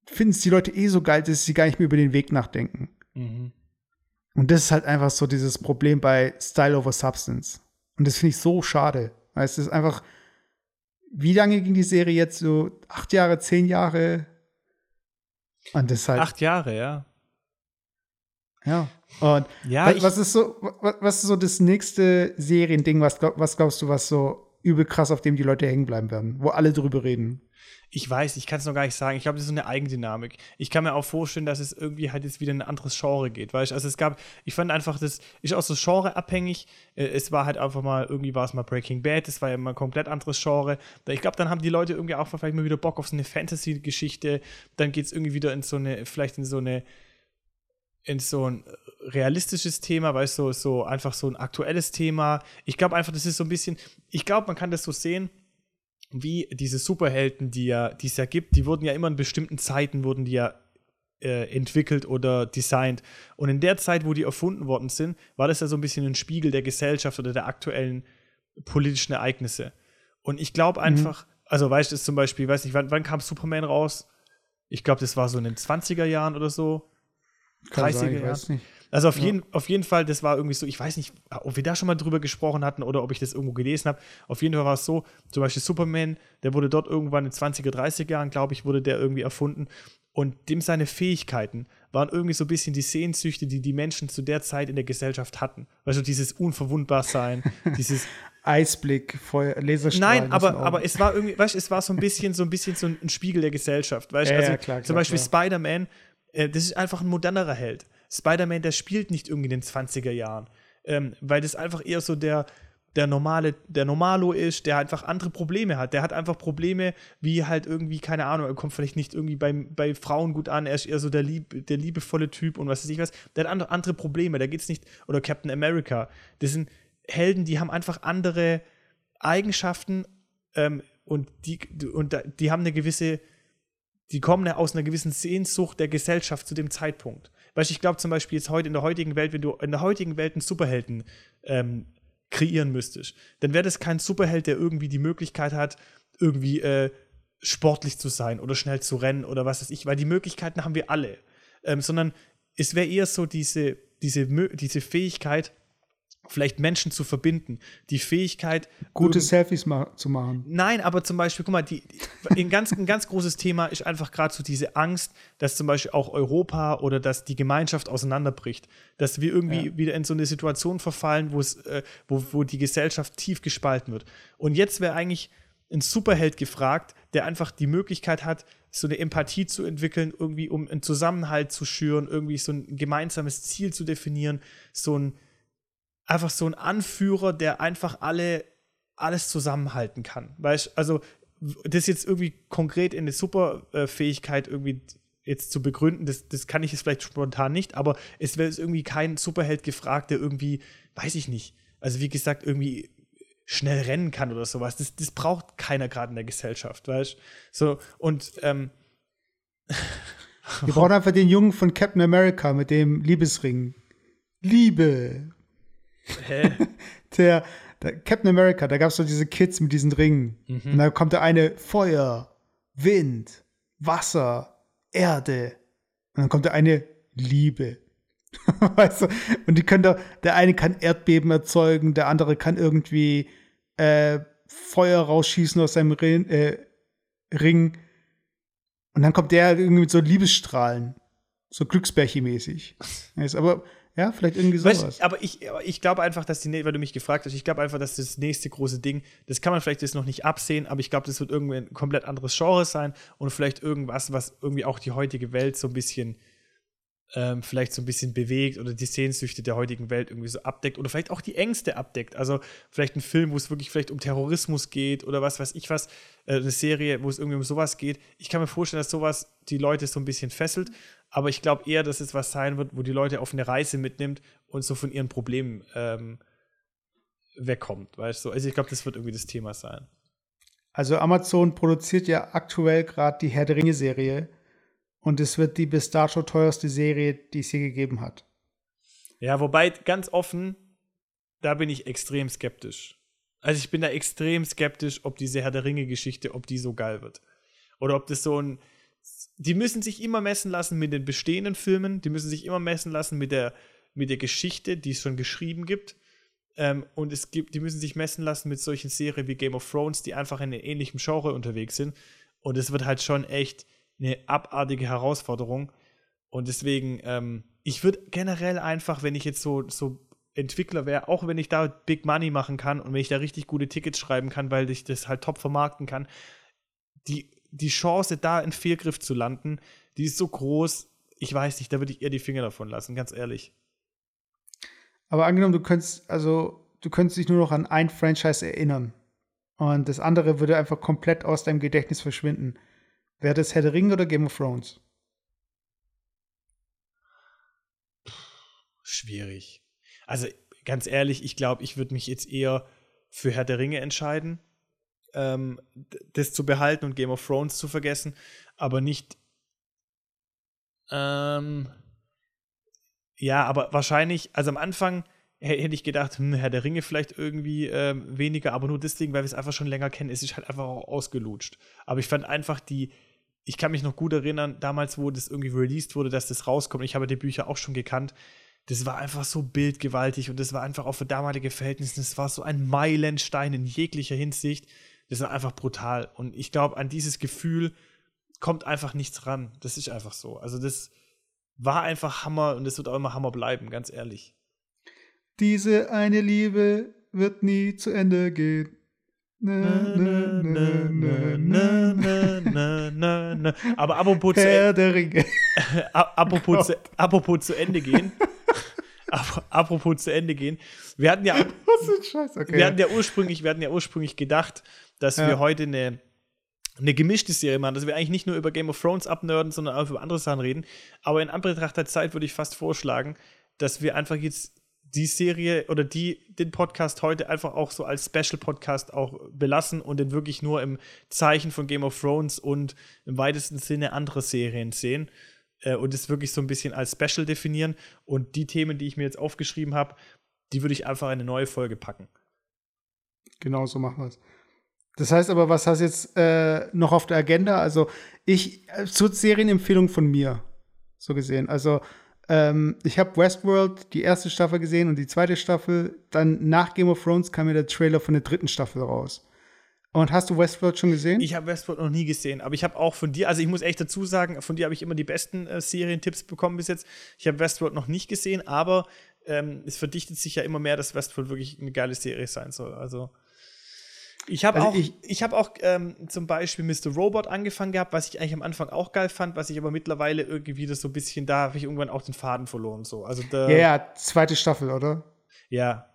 finden es die Leute eh so geil, dass sie gar nicht mehr über den Weg nachdenken. Mhm. Und das ist halt einfach so dieses Problem bei Style over Substance. Und das finde ich so schade. Weil es ist einfach, wie lange ging die Serie jetzt? So acht Jahre, zehn Jahre? Und das halt. Acht Jahre, ja. Ja. Und ja, was, ist so, was ist so das nächste Seriending, was, was glaubst du, was so übel krass, auf dem die Leute hängen bleiben werden, wo alle drüber reden? ich weiß, ich kann es noch gar nicht sagen. Ich glaube, das ist so eine Eigendynamik. Ich kann mir auch vorstellen, dass es irgendwie halt jetzt wieder in ein anderes Genre geht, weißt Also es gab, ich fand einfach, das ist auch so genreabhängig. Äh, es war halt einfach mal, irgendwie war es mal Breaking Bad, das war ja mal ein komplett anderes Genre. Ich glaube, dann haben die Leute irgendwie auch vielleicht mal wieder Bock auf so eine Fantasy-Geschichte. Dann geht es irgendwie wieder in so eine, vielleicht in so eine, in so ein realistisches Thema, weißt du, so, so einfach so ein aktuelles Thema. Ich glaube einfach, das ist so ein bisschen, ich glaube, man kann das so sehen wie diese Superhelden, die ja, die es ja gibt, die wurden ja immer in bestimmten Zeiten, wurden die ja äh, entwickelt oder designt. Und in der Zeit, wo die erfunden worden sind, war das ja so ein bisschen ein Spiegel der Gesellschaft oder der aktuellen politischen Ereignisse. Und ich glaube mhm. einfach, mhm. also weißt du, zum Beispiel, weiß nicht, wann, wann kam Superman raus? Ich glaube, das war so in den 20er Jahren oder so. Kann 30er sein, Jahren. Also auf, ja. jeden, auf jeden Fall, das war irgendwie so, ich weiß nicht, ob wir da schon mal drüber gesprochen hatten oder ob ich das irgendwo gelesen habe. Auf jeden Fall war es so, zum Beispiel Superman, der wurde dort irgendwann in 20er, 30er Jahren, glaube ich, wurde der irgendwie erfunden. Und dem seine Fähigkeiten waren irgendwie so ein bisschen die Sehnsüchte, die die Menschen zu der Zeit in der Gesellschaft hatten. Also dieses Unverwundbarsein, <laughs> dieses Eisblick, Feuer, Laserstrahlen. Nein, aber, aber es war irgendwie, weißt es war so ein bisschen so ein bisschen so ein Spiegel der Gesellschaft. Weißt? Ja, also ja, klar, zum Beispiel Spider-Man, äh, das ist einfach ein modernerer Held. Spider-Man, der spielt nicht irgendwie in den 20er Jahren. Ähm, weil das einfach eher so der, der normale, der Normalo ist, der einfach andere Probleme hat. Der hat einfach Probleme, wie halt irgendwie, keine Ahnung, er kommt vielleicht nicht irgendwie bei, bei Frauen gut an, er ist eher so der, lieb, der liebevolle Typ und was weiß ich was. Der hat andere, Probleme, da geht's nicht, oder Captain America. Das sind Helden, die haben einfach andere Eigenschaften ähm, und, die, und die haben eine gewisse, die kommen aus einer gewissen Sehnsucht der Gesellschaft zu dem Zeitpunkt. Weißt du, ich glaube zum Beispiel jetzt heute in der heutigen Welt, wenn du in der heutigen Welt einen Superhelden ähm, kreieren müsstest, dann wäre das kein Superheld, der irgendwie die Möglichkeit hat, irgendwie äh, sportlich zu sein oder schnell zu rennen oder was weiß ich, weil die Möglichkeiten haben wir alle. Ähm, sondern es wäre eher so diese, diese, diese Fähigkeit, vielleicht Menschen zu verbinden, die Fähigkeit. Gute Selfies ma zu machen. Nein, aber zum Beispiel, guck mal, die, ein, ganz, ein ganz großes Thema ist einfach gerade so diese Angst, dass zum Beispiel auch Europa oder dass die Gemeinschaft auseinanderbricht. Dass wir irgendwie ja. wieder in so eine Situation verfallen, äh, wo, wo die Gesellschaft tief gespalten wird. Und jetzt wäre eigentlich ein Superheld gefragt, der einfach die Möglichkeit hat, so eine Empathie zu entwickeln, irgendwie um einen Zusammenhalt zu schüren, irgendwie so ein gemeinsames Ziel zu definieren, so ein einfach so ein Anführer, der einfach alle alles zusammenhalten kann. Weißt also das jetzt irgendwie konkret in eine Superfähigkeit irgendwie jetzt zu begründen, das, das kann ich jetzt vielleicht spontan nicht, aber es wäre irgendwie kein Superheld gefragt, der irgendwie, weiß ich nicht, also wie gesagt, irgendwie schnell rennen kann oder sowas. Das, das braucht keiner gerade in der Gesellschaft, weißt So, und ähm, Wir brauchen einfach den Jungen von Captain America mit dem Liebesring Liebe. Hä? <laughs> Der, der Captain America, da gab es so diese Kids mit diesen Ringen. Mhm. Und da kommt der eine Feuer, Wind, Wasser, Erde. Und dann kommt der eine Liebe. <laughs> weißt du? Und die können da, der eine kann Erdbeben erzeugen, der andere kann irgendwie äh, Feuer rausschießen aus seinem Ring, äh, Ring. Und dann kommt der irgendwie mit so Liebesstrahlen. So <laughs> du, Aber ja, vielleicht irgendwie sowas. Weißt, aber ich, aber ich glaube einfach, dass die, weil du mich gefragt hast, ich glaube einfach, dass das nächste große Ding, das kann man vielleicht jetzt noch nicht absehen, aber ich glaube, das wird irgendwie ein komplett anderes Genre sein und vielleicht irgendwas, was irgendwie auch die heutige Welt so ein bisschen, ähm, vielleicht so ein bisschen bewegt oder die Sehnsüchte der heutigen Welt irgendwie so abdeckt oder vielleicht auch die Ängste abdeckt. Also vielleicht ein Film, wo es wirklich vielleicht um Terrorismus geht oder was weiß ich was, äh, eine Serie, wo es irgendwie um sowas geht. Ich kann mir vorstellen, dass sowas die Leute so ein bisschen fesselt, aber ich glaube eher, dass es was sein wird, wo die Leute auf eine Reise mitnimmt und so von ihren Problemen ähm, wegkommt, weißt du? Also ich glaube, das wird irgendwie das Thema sein. Also Amazon produziert ja aktuell gerade die Herr der Ringe-Serie. Und es wird die bis dato teuerste Serie, die es je gegeben hat. Ja, wobei ganz offen, da bin ich extrem skeptisch. Also ich bin da extrem skeptisch, ob diese Herr der Ringe-Geschichte, ob die so geil wird. Oder ob das so ein. Die müssen sich immer messen lassen mit den bestehenden Filmen, die müssen sich immer messen lassen mit der, mit der Geschichte, die es schon geschrieben gibt. Ähm, und es gibt, die müssen sich messen lassen mit solchen Serien wie Game of Thrones, die einfach in einem ähnlichen Genre unterwegs sind. Und es wird halt schon echt eine abartige Herausforderung. Und deswegen, ähm, ich würde generell einfach, wenn ich jetzt so, so Entwickler wäre, auch wenn ich da Big Money machen kann und wenn ich da richtig gute Tickets schreiben kann, weil ich das halt top vermarkten kann, die, die Chance, da in Fehlgriff zu landen, die ist so groß, ich weiß nicht, da würde ich eher die Finger davon lassen, ganz ehrlich. Aber angenommen, du könntest, also, du könntest dich nur noch an ein Franchise erinnern. Und das andere würde einfach komplett aus deinem Gedächtnis verschwinden. Wäre das Herr der Ringe oder Game of Thrones? Schwierig. Also ganz ehrlich, ich glaube, ich würde mich jetzt eher für Herr der Ringe entscheiden, ähm, das zu behalten und Game of Thrones zu vergessen, aber nicht. Ähm, ja, aber wahrscheinlich, also am Anfang hätte ich gedacht, hm, Herr der Ringe vielleicht irgendwie ähm, weniger, aber nur deswegen, weil wir es einfach schon länger kennen. Es ist halt einfach auch ausgelutscht. Aber ich fand einfach die, ich kann mich noch gut erinnern, damals, wo das irgendwie released wurde, dass das rauskommt. Ich habe die Bücher auch schon gekannt. Das war einfach so bildgewaltig und das war einfach auch für damalige Verhältnisse, das war so ein Meilenstein in jeglicher Hinsicht. Das war einfach brutal. Und ich glaube, an dieses Gefühl kommt einfach nichts ran. Das ist einfach so. Also, das war einfach Hammer und es wird auch immer Hammer bleiben, ganz ehrlich. Diese eine Liebe wird nie zu Ende gehen. Na, na, na. Aber <laughs> apropos zu, Herr der Ringe. apropos, zu, apropos zu Ende gehen. Ap- apropos zu Ende gehen. Wir hatten ja? <laughs> Okay. wir hatten ja ursprünglich, wir hatten ja ursprünglich gedacht, dass Ja. wir heute eine, eine gemischte Serie machen, dass wir eigentlich nicht nur über Game of Thrones abnörden, sondern auch über andere Sachen reden. Aber in Anbetracht der Zeit würde ich fast vorschlagen, dass wir einfach jetzt die Serie oder die, den Podcast heute einfach auch so als Special-Podcast auch belassen und den wirklich nur im Zeichen von Game of Thrones und im weitesten Sinne andere Serien sehen äh, und es wirklich so ein bisschen als Special definieren. Und die Themen, die ich mir jetzt aufgeschrieben habe, die würde ich einfach in eine neue Folge packen. Genau so machen wir es. Das heißt aber, was hast du jetzt äh, noch auf der Agenda? Also, ich, äh, zur Serienempfehlung von mir, so gesehen. Also, ähm, ich habe Westworld, die erste Staffel gesehen und die zweite Staffel. Dann nach Game of Thrones kam mir der Trailer von der dritten Staffel raus. Und hast du Westworld schon gesehen? Ich habe Westworld noch nie gesehen, aber ich habe auch von dir, also ich muss echt dazu sagen, von dir habe ich immer die besten äh, Serientipps bekommen bis jetzt. Ich habe Westworld noch nicht gesehen, aber ähm, es verdichtet sich ja immer mehr, dass Westworld wirklich eine geile Serie sein soll. Also ich habe Also auch, ich- ich, habe auch ähm, zum Beispiel Mr. Robot angefangen gehabt, was ich eigentlich am Anfang auch geil fand, was ich aber mittlerweile irgendwie wieder so ein bisschen, da habe ich irgendwann auch den Faden verloren. So. Also ja, ja, zweite Staffel, oder? ja,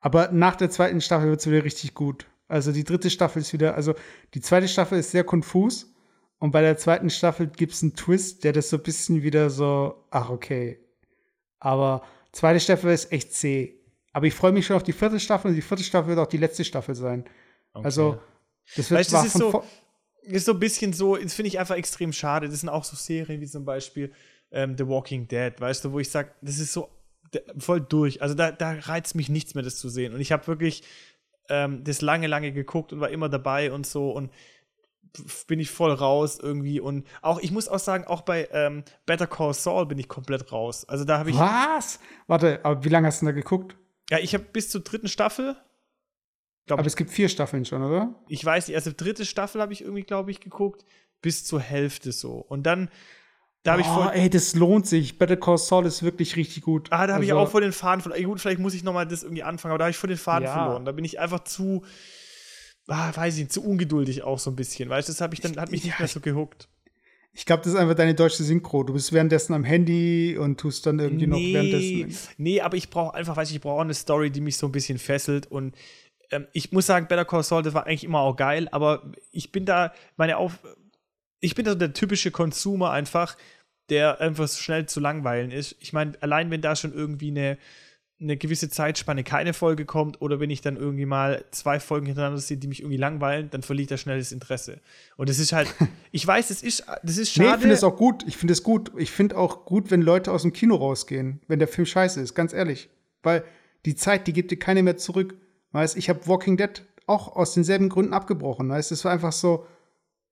Aber nach der zweiten Staffel wird es wieder richtig gut. Also die dritte Staffel ist wieder, also die zweite Staffel ist sehr konfus. Und bei der zweiten Staffel gibt es einen Twist, der das so ein bisschen wieder so, ach, okay. Aber zweite Staffel ist echt zäh. Aber ich freue mich schon auf die vierte Staffel und die vierte Staffel wird auch die letzte Staffel sein. okay. Also, das wird Weißt das ist so- ist so ein bisschen so, das finde ich einfach extrem schade. Das sind auch so Serien wie zum Beispiel ähm, The Walking Dead, weißt du, wo ich sage, das ist so voll durch. Also da, da reizt mich nichts mehr, das zu sehen. Und ich habe wirklich ähm, das lange, lange geguckt und war immer dabei und so und bin ich voll raus irgendwie und auch ich muss auch sagen auch bei ähm, Better Call Saul bin ich komplett raus. Also da habe ich was? Warte aber wie lange hast du da geguckt? Ja ich habe bis zur dritten Staffel. Glaub, aber es gibt vier Staffeln schon oder? Ich weiß nicht also dritte Staffel habe ich irgendwie glaube ich geguckt bis zur Hälfte so. Und dann da habe ich voll. ey, das lohnt sich. Better Call Saul ist wirklich richtig gut. Ah, da habe also, ich auch vor den Faden verloren. Gut, vielleicht muss ich noch mal das irgendwie anfangen, aber da habe ich vor den Faden ja. verloren. Da bin ich einfach zu, ah, weiß ich nicht, zu ungeduldig auch so ein bisschen. Weißt du, das habe ich dann, hat mich nicht mehr so gehuckt. Ich glaube, das ist einfach deine deutsche Synchro. Du bist währenddessen am Handy und tust dann irgendwie nee, noch währenddessen. Nee, aber ich brauche einfach, weiß ich, ich brauche eine Story, die mich so ein bisschen fesselt und ähm, ich muss sagen, Better Call Saul, das war eigentlich immer auch geil, aber ich bin da, meine Auf, ich bin da so der typische Consumer einfach, der einfach so schnell zu langweilen ist. Ich meine, allein wenn da schon irgendwie eine, eine gewisse Zeitspanne keine Folge kommt oder wenn ich dann irgendwie mal zwei Folgen hintereinander sehe, die mich irgendwie langweilen, dann verliere ich da schnell das Interesse. Und das ist halt, <laughs> ich weiß, das ist, das ist schade. Nee, ich finde es auch gut. Ich finde es gut. Ich finde auch gut, wenn Leute aus dem Kino rausgehen, wenn der Film scheiße ist, ganz ehrlich. Weil die Zeit, die gibt dir keine mehr zurück. Weißt, ich habe Walking Dead auch aus denselben Gründen abgebrochen. Weißt, es war einfach so,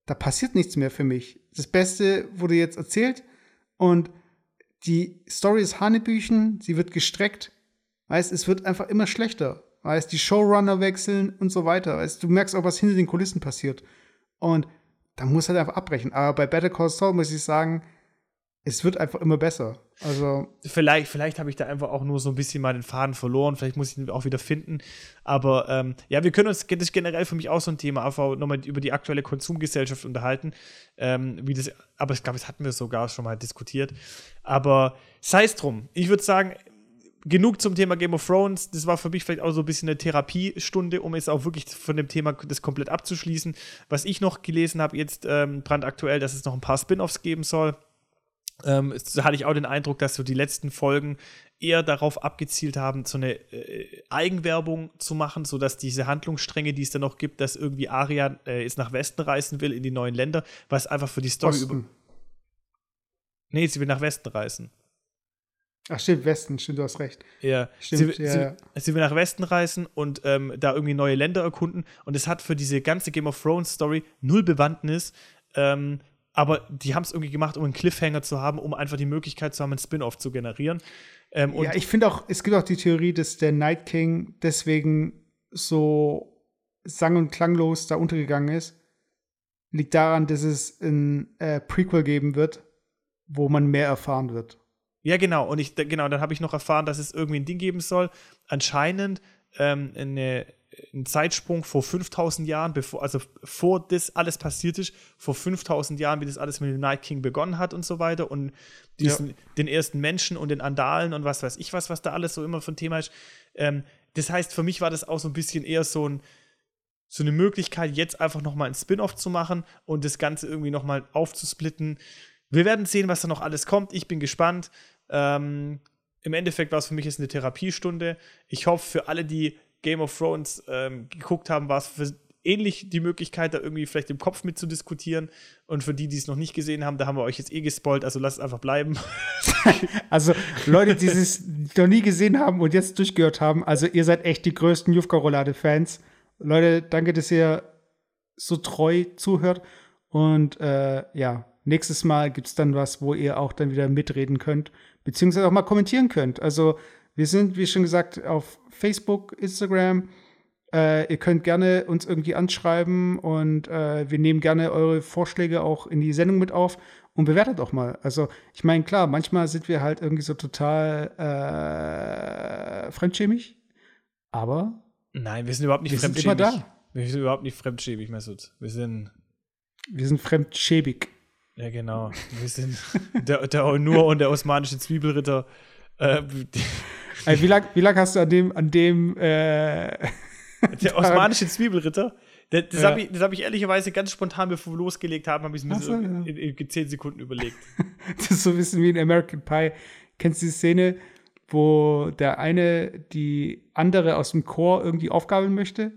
da passiert nichts mehr für mich. Das Beste wurde jetzt erzählt und die Story ist Hanebüchen, sie wird gestreckt. Weißt, es wird einfach immer schlechter. Weißt, die Showrunner wechseln und so weiter. Weißt, du merkst auch, was hinter den Kulissen passiert. Und da muss halt einfach abbrechen. Aber bei Better Call Saul muss ich sagen, es wird einfach immer besser. Also vielleicht, vielleicht habe ich da einfach auch nur so ein bisschen mal den Faden verloren. Vielleicht muss ich ihn auch wieder finden. Aber ähm, ja, wir können uns das ist generell für mich auch so ein Thema, einfach nochmal über die aktuelle Konsumgesellschaft unterhalten. Ähm, wie das, aber ich glaube, das hatten wir sogar schon mal diskutiert. Aber sei es drum. Ich würde sagen, genug zum Thema Game of Thrones. Das war für mich vielleicht auch so ein bisschen eine Therapiestunde, um jetzt auch wirklich von dem Thema das komplett abzuschließen. Was ich noch gelesen habe, jetzt ähm, brandaktuell, dass es noch ein paar Spin-offs geben soll. Ähm, da hatte ich auch den Eindruck, dass so die letzten Folgen eher darauf abgezielt haben, so eine äh, Eigenwerbung zu machen, sodass diese Handlungsstränge, die es da noch gibt, dass irgendwie Arya äh, jetzt nach Westen reisen will, in die neuen Länder, was einfach für die Story Osten. über. Nee, sie will nach Westen reisen. Ach, stimmt, Westen, stimmt, du hast recht. Ja, stimmt, sie, ja, sie, ja. sie, will nach Westen reisen und ähm, da irgendwie neue Länder erkunden. Und es hat für diese ganze Game of Thrones Story null Bewandtnis. Ähm, aber die haben es irgendwie gemacht, um einen Cliffhanger zu haben, um einfach die Möglichkeit zu haben, einen Spin-off zu generieren. Ähm, ja, ich finde auch, es gibt auch die Theorie, dass der Night King deswegen so sang- und klanglos da untergegangen ist. Liegt daran, dass es ein äh, Prequel geben wird, wo man mehr erfahren wird. Ja, genau. Und ich, genau, dann habe ich noch erfahren, dass es irgendwie ein Ding geben soll. Anscheinend ähm, eine ein Zeitsprung vor 5000 Jahren, bevor, also vor das alles passiert ist, vor 5000 Jahren, wie das alles mit dem Night King begonnen hat und so weiter und diesen, ja. den ersten Menschen und den Andalen und was weiß ich was, was da alles so immer von Thema ist. Ähm, das heißt, für mich war das auch so ein bisschen eher so ein, so eine Möglichkeit, jetzt einfach nochmal ein Spin-off zu machen und das Ganze irgendwie nochmal aufzusplitten. Wir werden sehen, was da noch alles kommt. Ich bin gespannt. Ähm, Im Endeffekt war es für mich jetzt eine Therapiestunde. Ich hoffe, für alle, die Game of Thrones ähm, geguckt haben, war es für ähnlich die Möglichkeit, da irgendwie vielleicht im Kopf mitzudiskutieren. Und für die, die es noch nicht gesehen haben, da haben wir euch jetzt eh gespoilt, also lasst es einfach bleiben. <laughs> also Leute, die es noch nie gesehen haben und jetzt durchgehört haben, also ihr seid echt die größten Jufka-Roulade-Fans. Leute, danke, dass ihr so treu zuhört. Und äh, ja, nächstes Mal gibt es dann was, wo ihr auch dann wieder mitreden könnt, beziehungsweise auch mal kommentieren könnt. Also wir sind, wie schon gesagt, auf Facebook, Instagram. Äh, ihr könnt gerne uns irgendwie anschreiben und äh, wir nehmen gerne eure Vorschläge auch in die Sendung mit auf und bewertet auch mal. Also, ich meine, klar, manchmal sind wir halt irgendwie so total äh, fremdschämig, aber. Nein, wir sind überhaupt nicht wir fremdschämig. Sind immer da. Wir sind überhaupt nicht fremdschämig, Mesut. Wir sind. Wir sind fremdschäbig. Ja, genau. Wir sind der, der Onur und der osmanische Zwiebelritter. Äh, also wie lange wie lang hast du an dem, an dem äh, <laughs> Der osmanische Zwiebelritter? Das, das ja. habe ich, hab ich ehrlicherweise ganz spontan, bevor wir losgelegt haben, habe ich es mir so, ja. in, in, 10 Sekunden überlegt. <laughs> das ist so ein bisschen wie in American Pie. Kennst du die Szene, wo der eine die andere aus dem Chor irgendwie aufgabeln möchte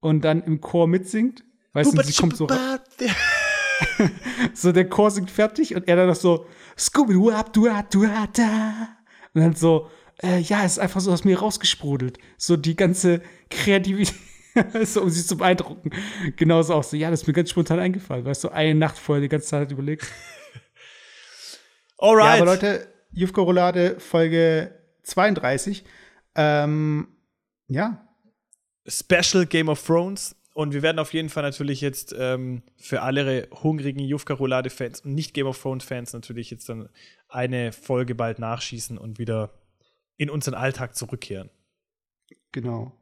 und dann im Chor mitsingt? Weißt du, sie kommt so <laughs> So, der Chor singt fertig und er dann noch so Scooby-Doo, du, du, da. Und dann so, äh, ja, es ist einfach so aus mir rausgesprudelt. So die ganze Kreativität, <laughs> so, um sie zu beeindrucken. Genauso auch so, ja, das ist mir ganz spontan eingefallen. Weißt du, eine Nacht vorher die ganze Zeit überlegt. <laughs> Alright. Ja, aber Leute, Jufko Roulade Folge 32. Ähm, ja. Special Game of Thrones. Und wir werden auf jeden Fall natürlich jetzt ähm, für alle hungrigen Jufka Roulade-Fans und nicht Game of Thrones-Fans natürlich jetzt dann eine Folge bald nachschießen und wieder in unseren Alltag zurückkehren. Genau.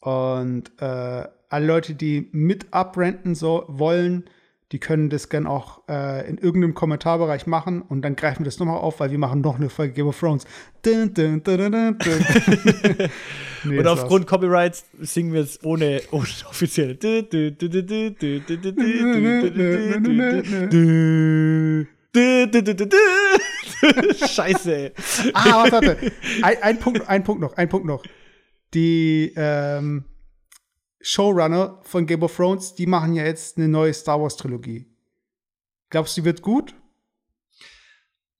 Und äh, alle Leute, die mit abrenten so wollen, die können das gern auch äh, in irgendeinem Kommentarbereich machen und dann greifen wir das nochmal auf, weil wir machen noch eine Folge Game of Thrones. Dun, dun, dun. Nee, und aufgrund Copyrights singen wir es ohne, ohne offizielle. <laughs> Scheiße. Ah, warte, warte. Ein, ein, Punkt, ein Punkt noch, ein Punkt noch. Die ähm, Showrunner von Game of Thrones, die machen ja jetzt eine neue Star Wars Trilogie. Glaubst du, die wird gut?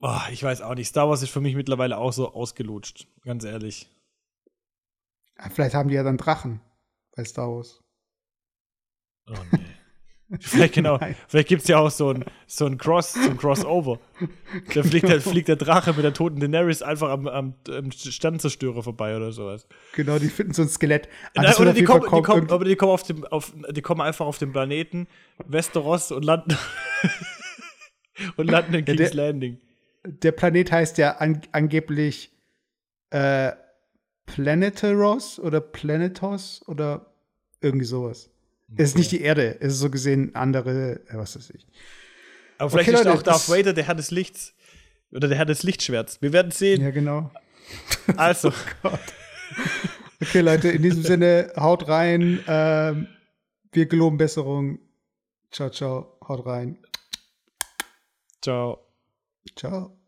Oh, ich weiß auch nicht. Star Wars ist für mich mittlerweile auch so ausgelutscht, ganz ehrlich. Ja, vielleicht haben die ja dann Drachen bei Star Wars. Oh nee. <laughs> Vielleicht genau, Nein. vielleicht gibt es ja auch so ein, so ein Cross, so ein Crossover. Da fliegt, genau. der, fliegt der Drache mit der toten Daenerys einfach am, am, am Sternzerstörer vorbei oder sowas. Genau, die finden so ein Skelett. Ah, oder, die kommen, die kommen, aber die kommen, auf dem, auf, die kommen einfach auf den Planeten Westeros und landen, <laughs> und landen in King's ja, der, Landing. Der Planet heißt ja an, angeblich äh, Planeteros oder Planetos oder irgendwie sowas. Okay. Es ist nicht die Erde, es ist so gesehen andere, äh, was weiß ich. Aber vielleicht okay, ist Leute, auch Darth Vader der Herr des Lichts. Oder der Herr des Lichtschwerts. Wir werden sehen. Ja, genau. Also. <laughs> oh okay, Leute, in diesem Sinne, haut rein. Ähm, wir geloben Besserung. Ciao, ciao. Haut rein. Ciao. Ciao.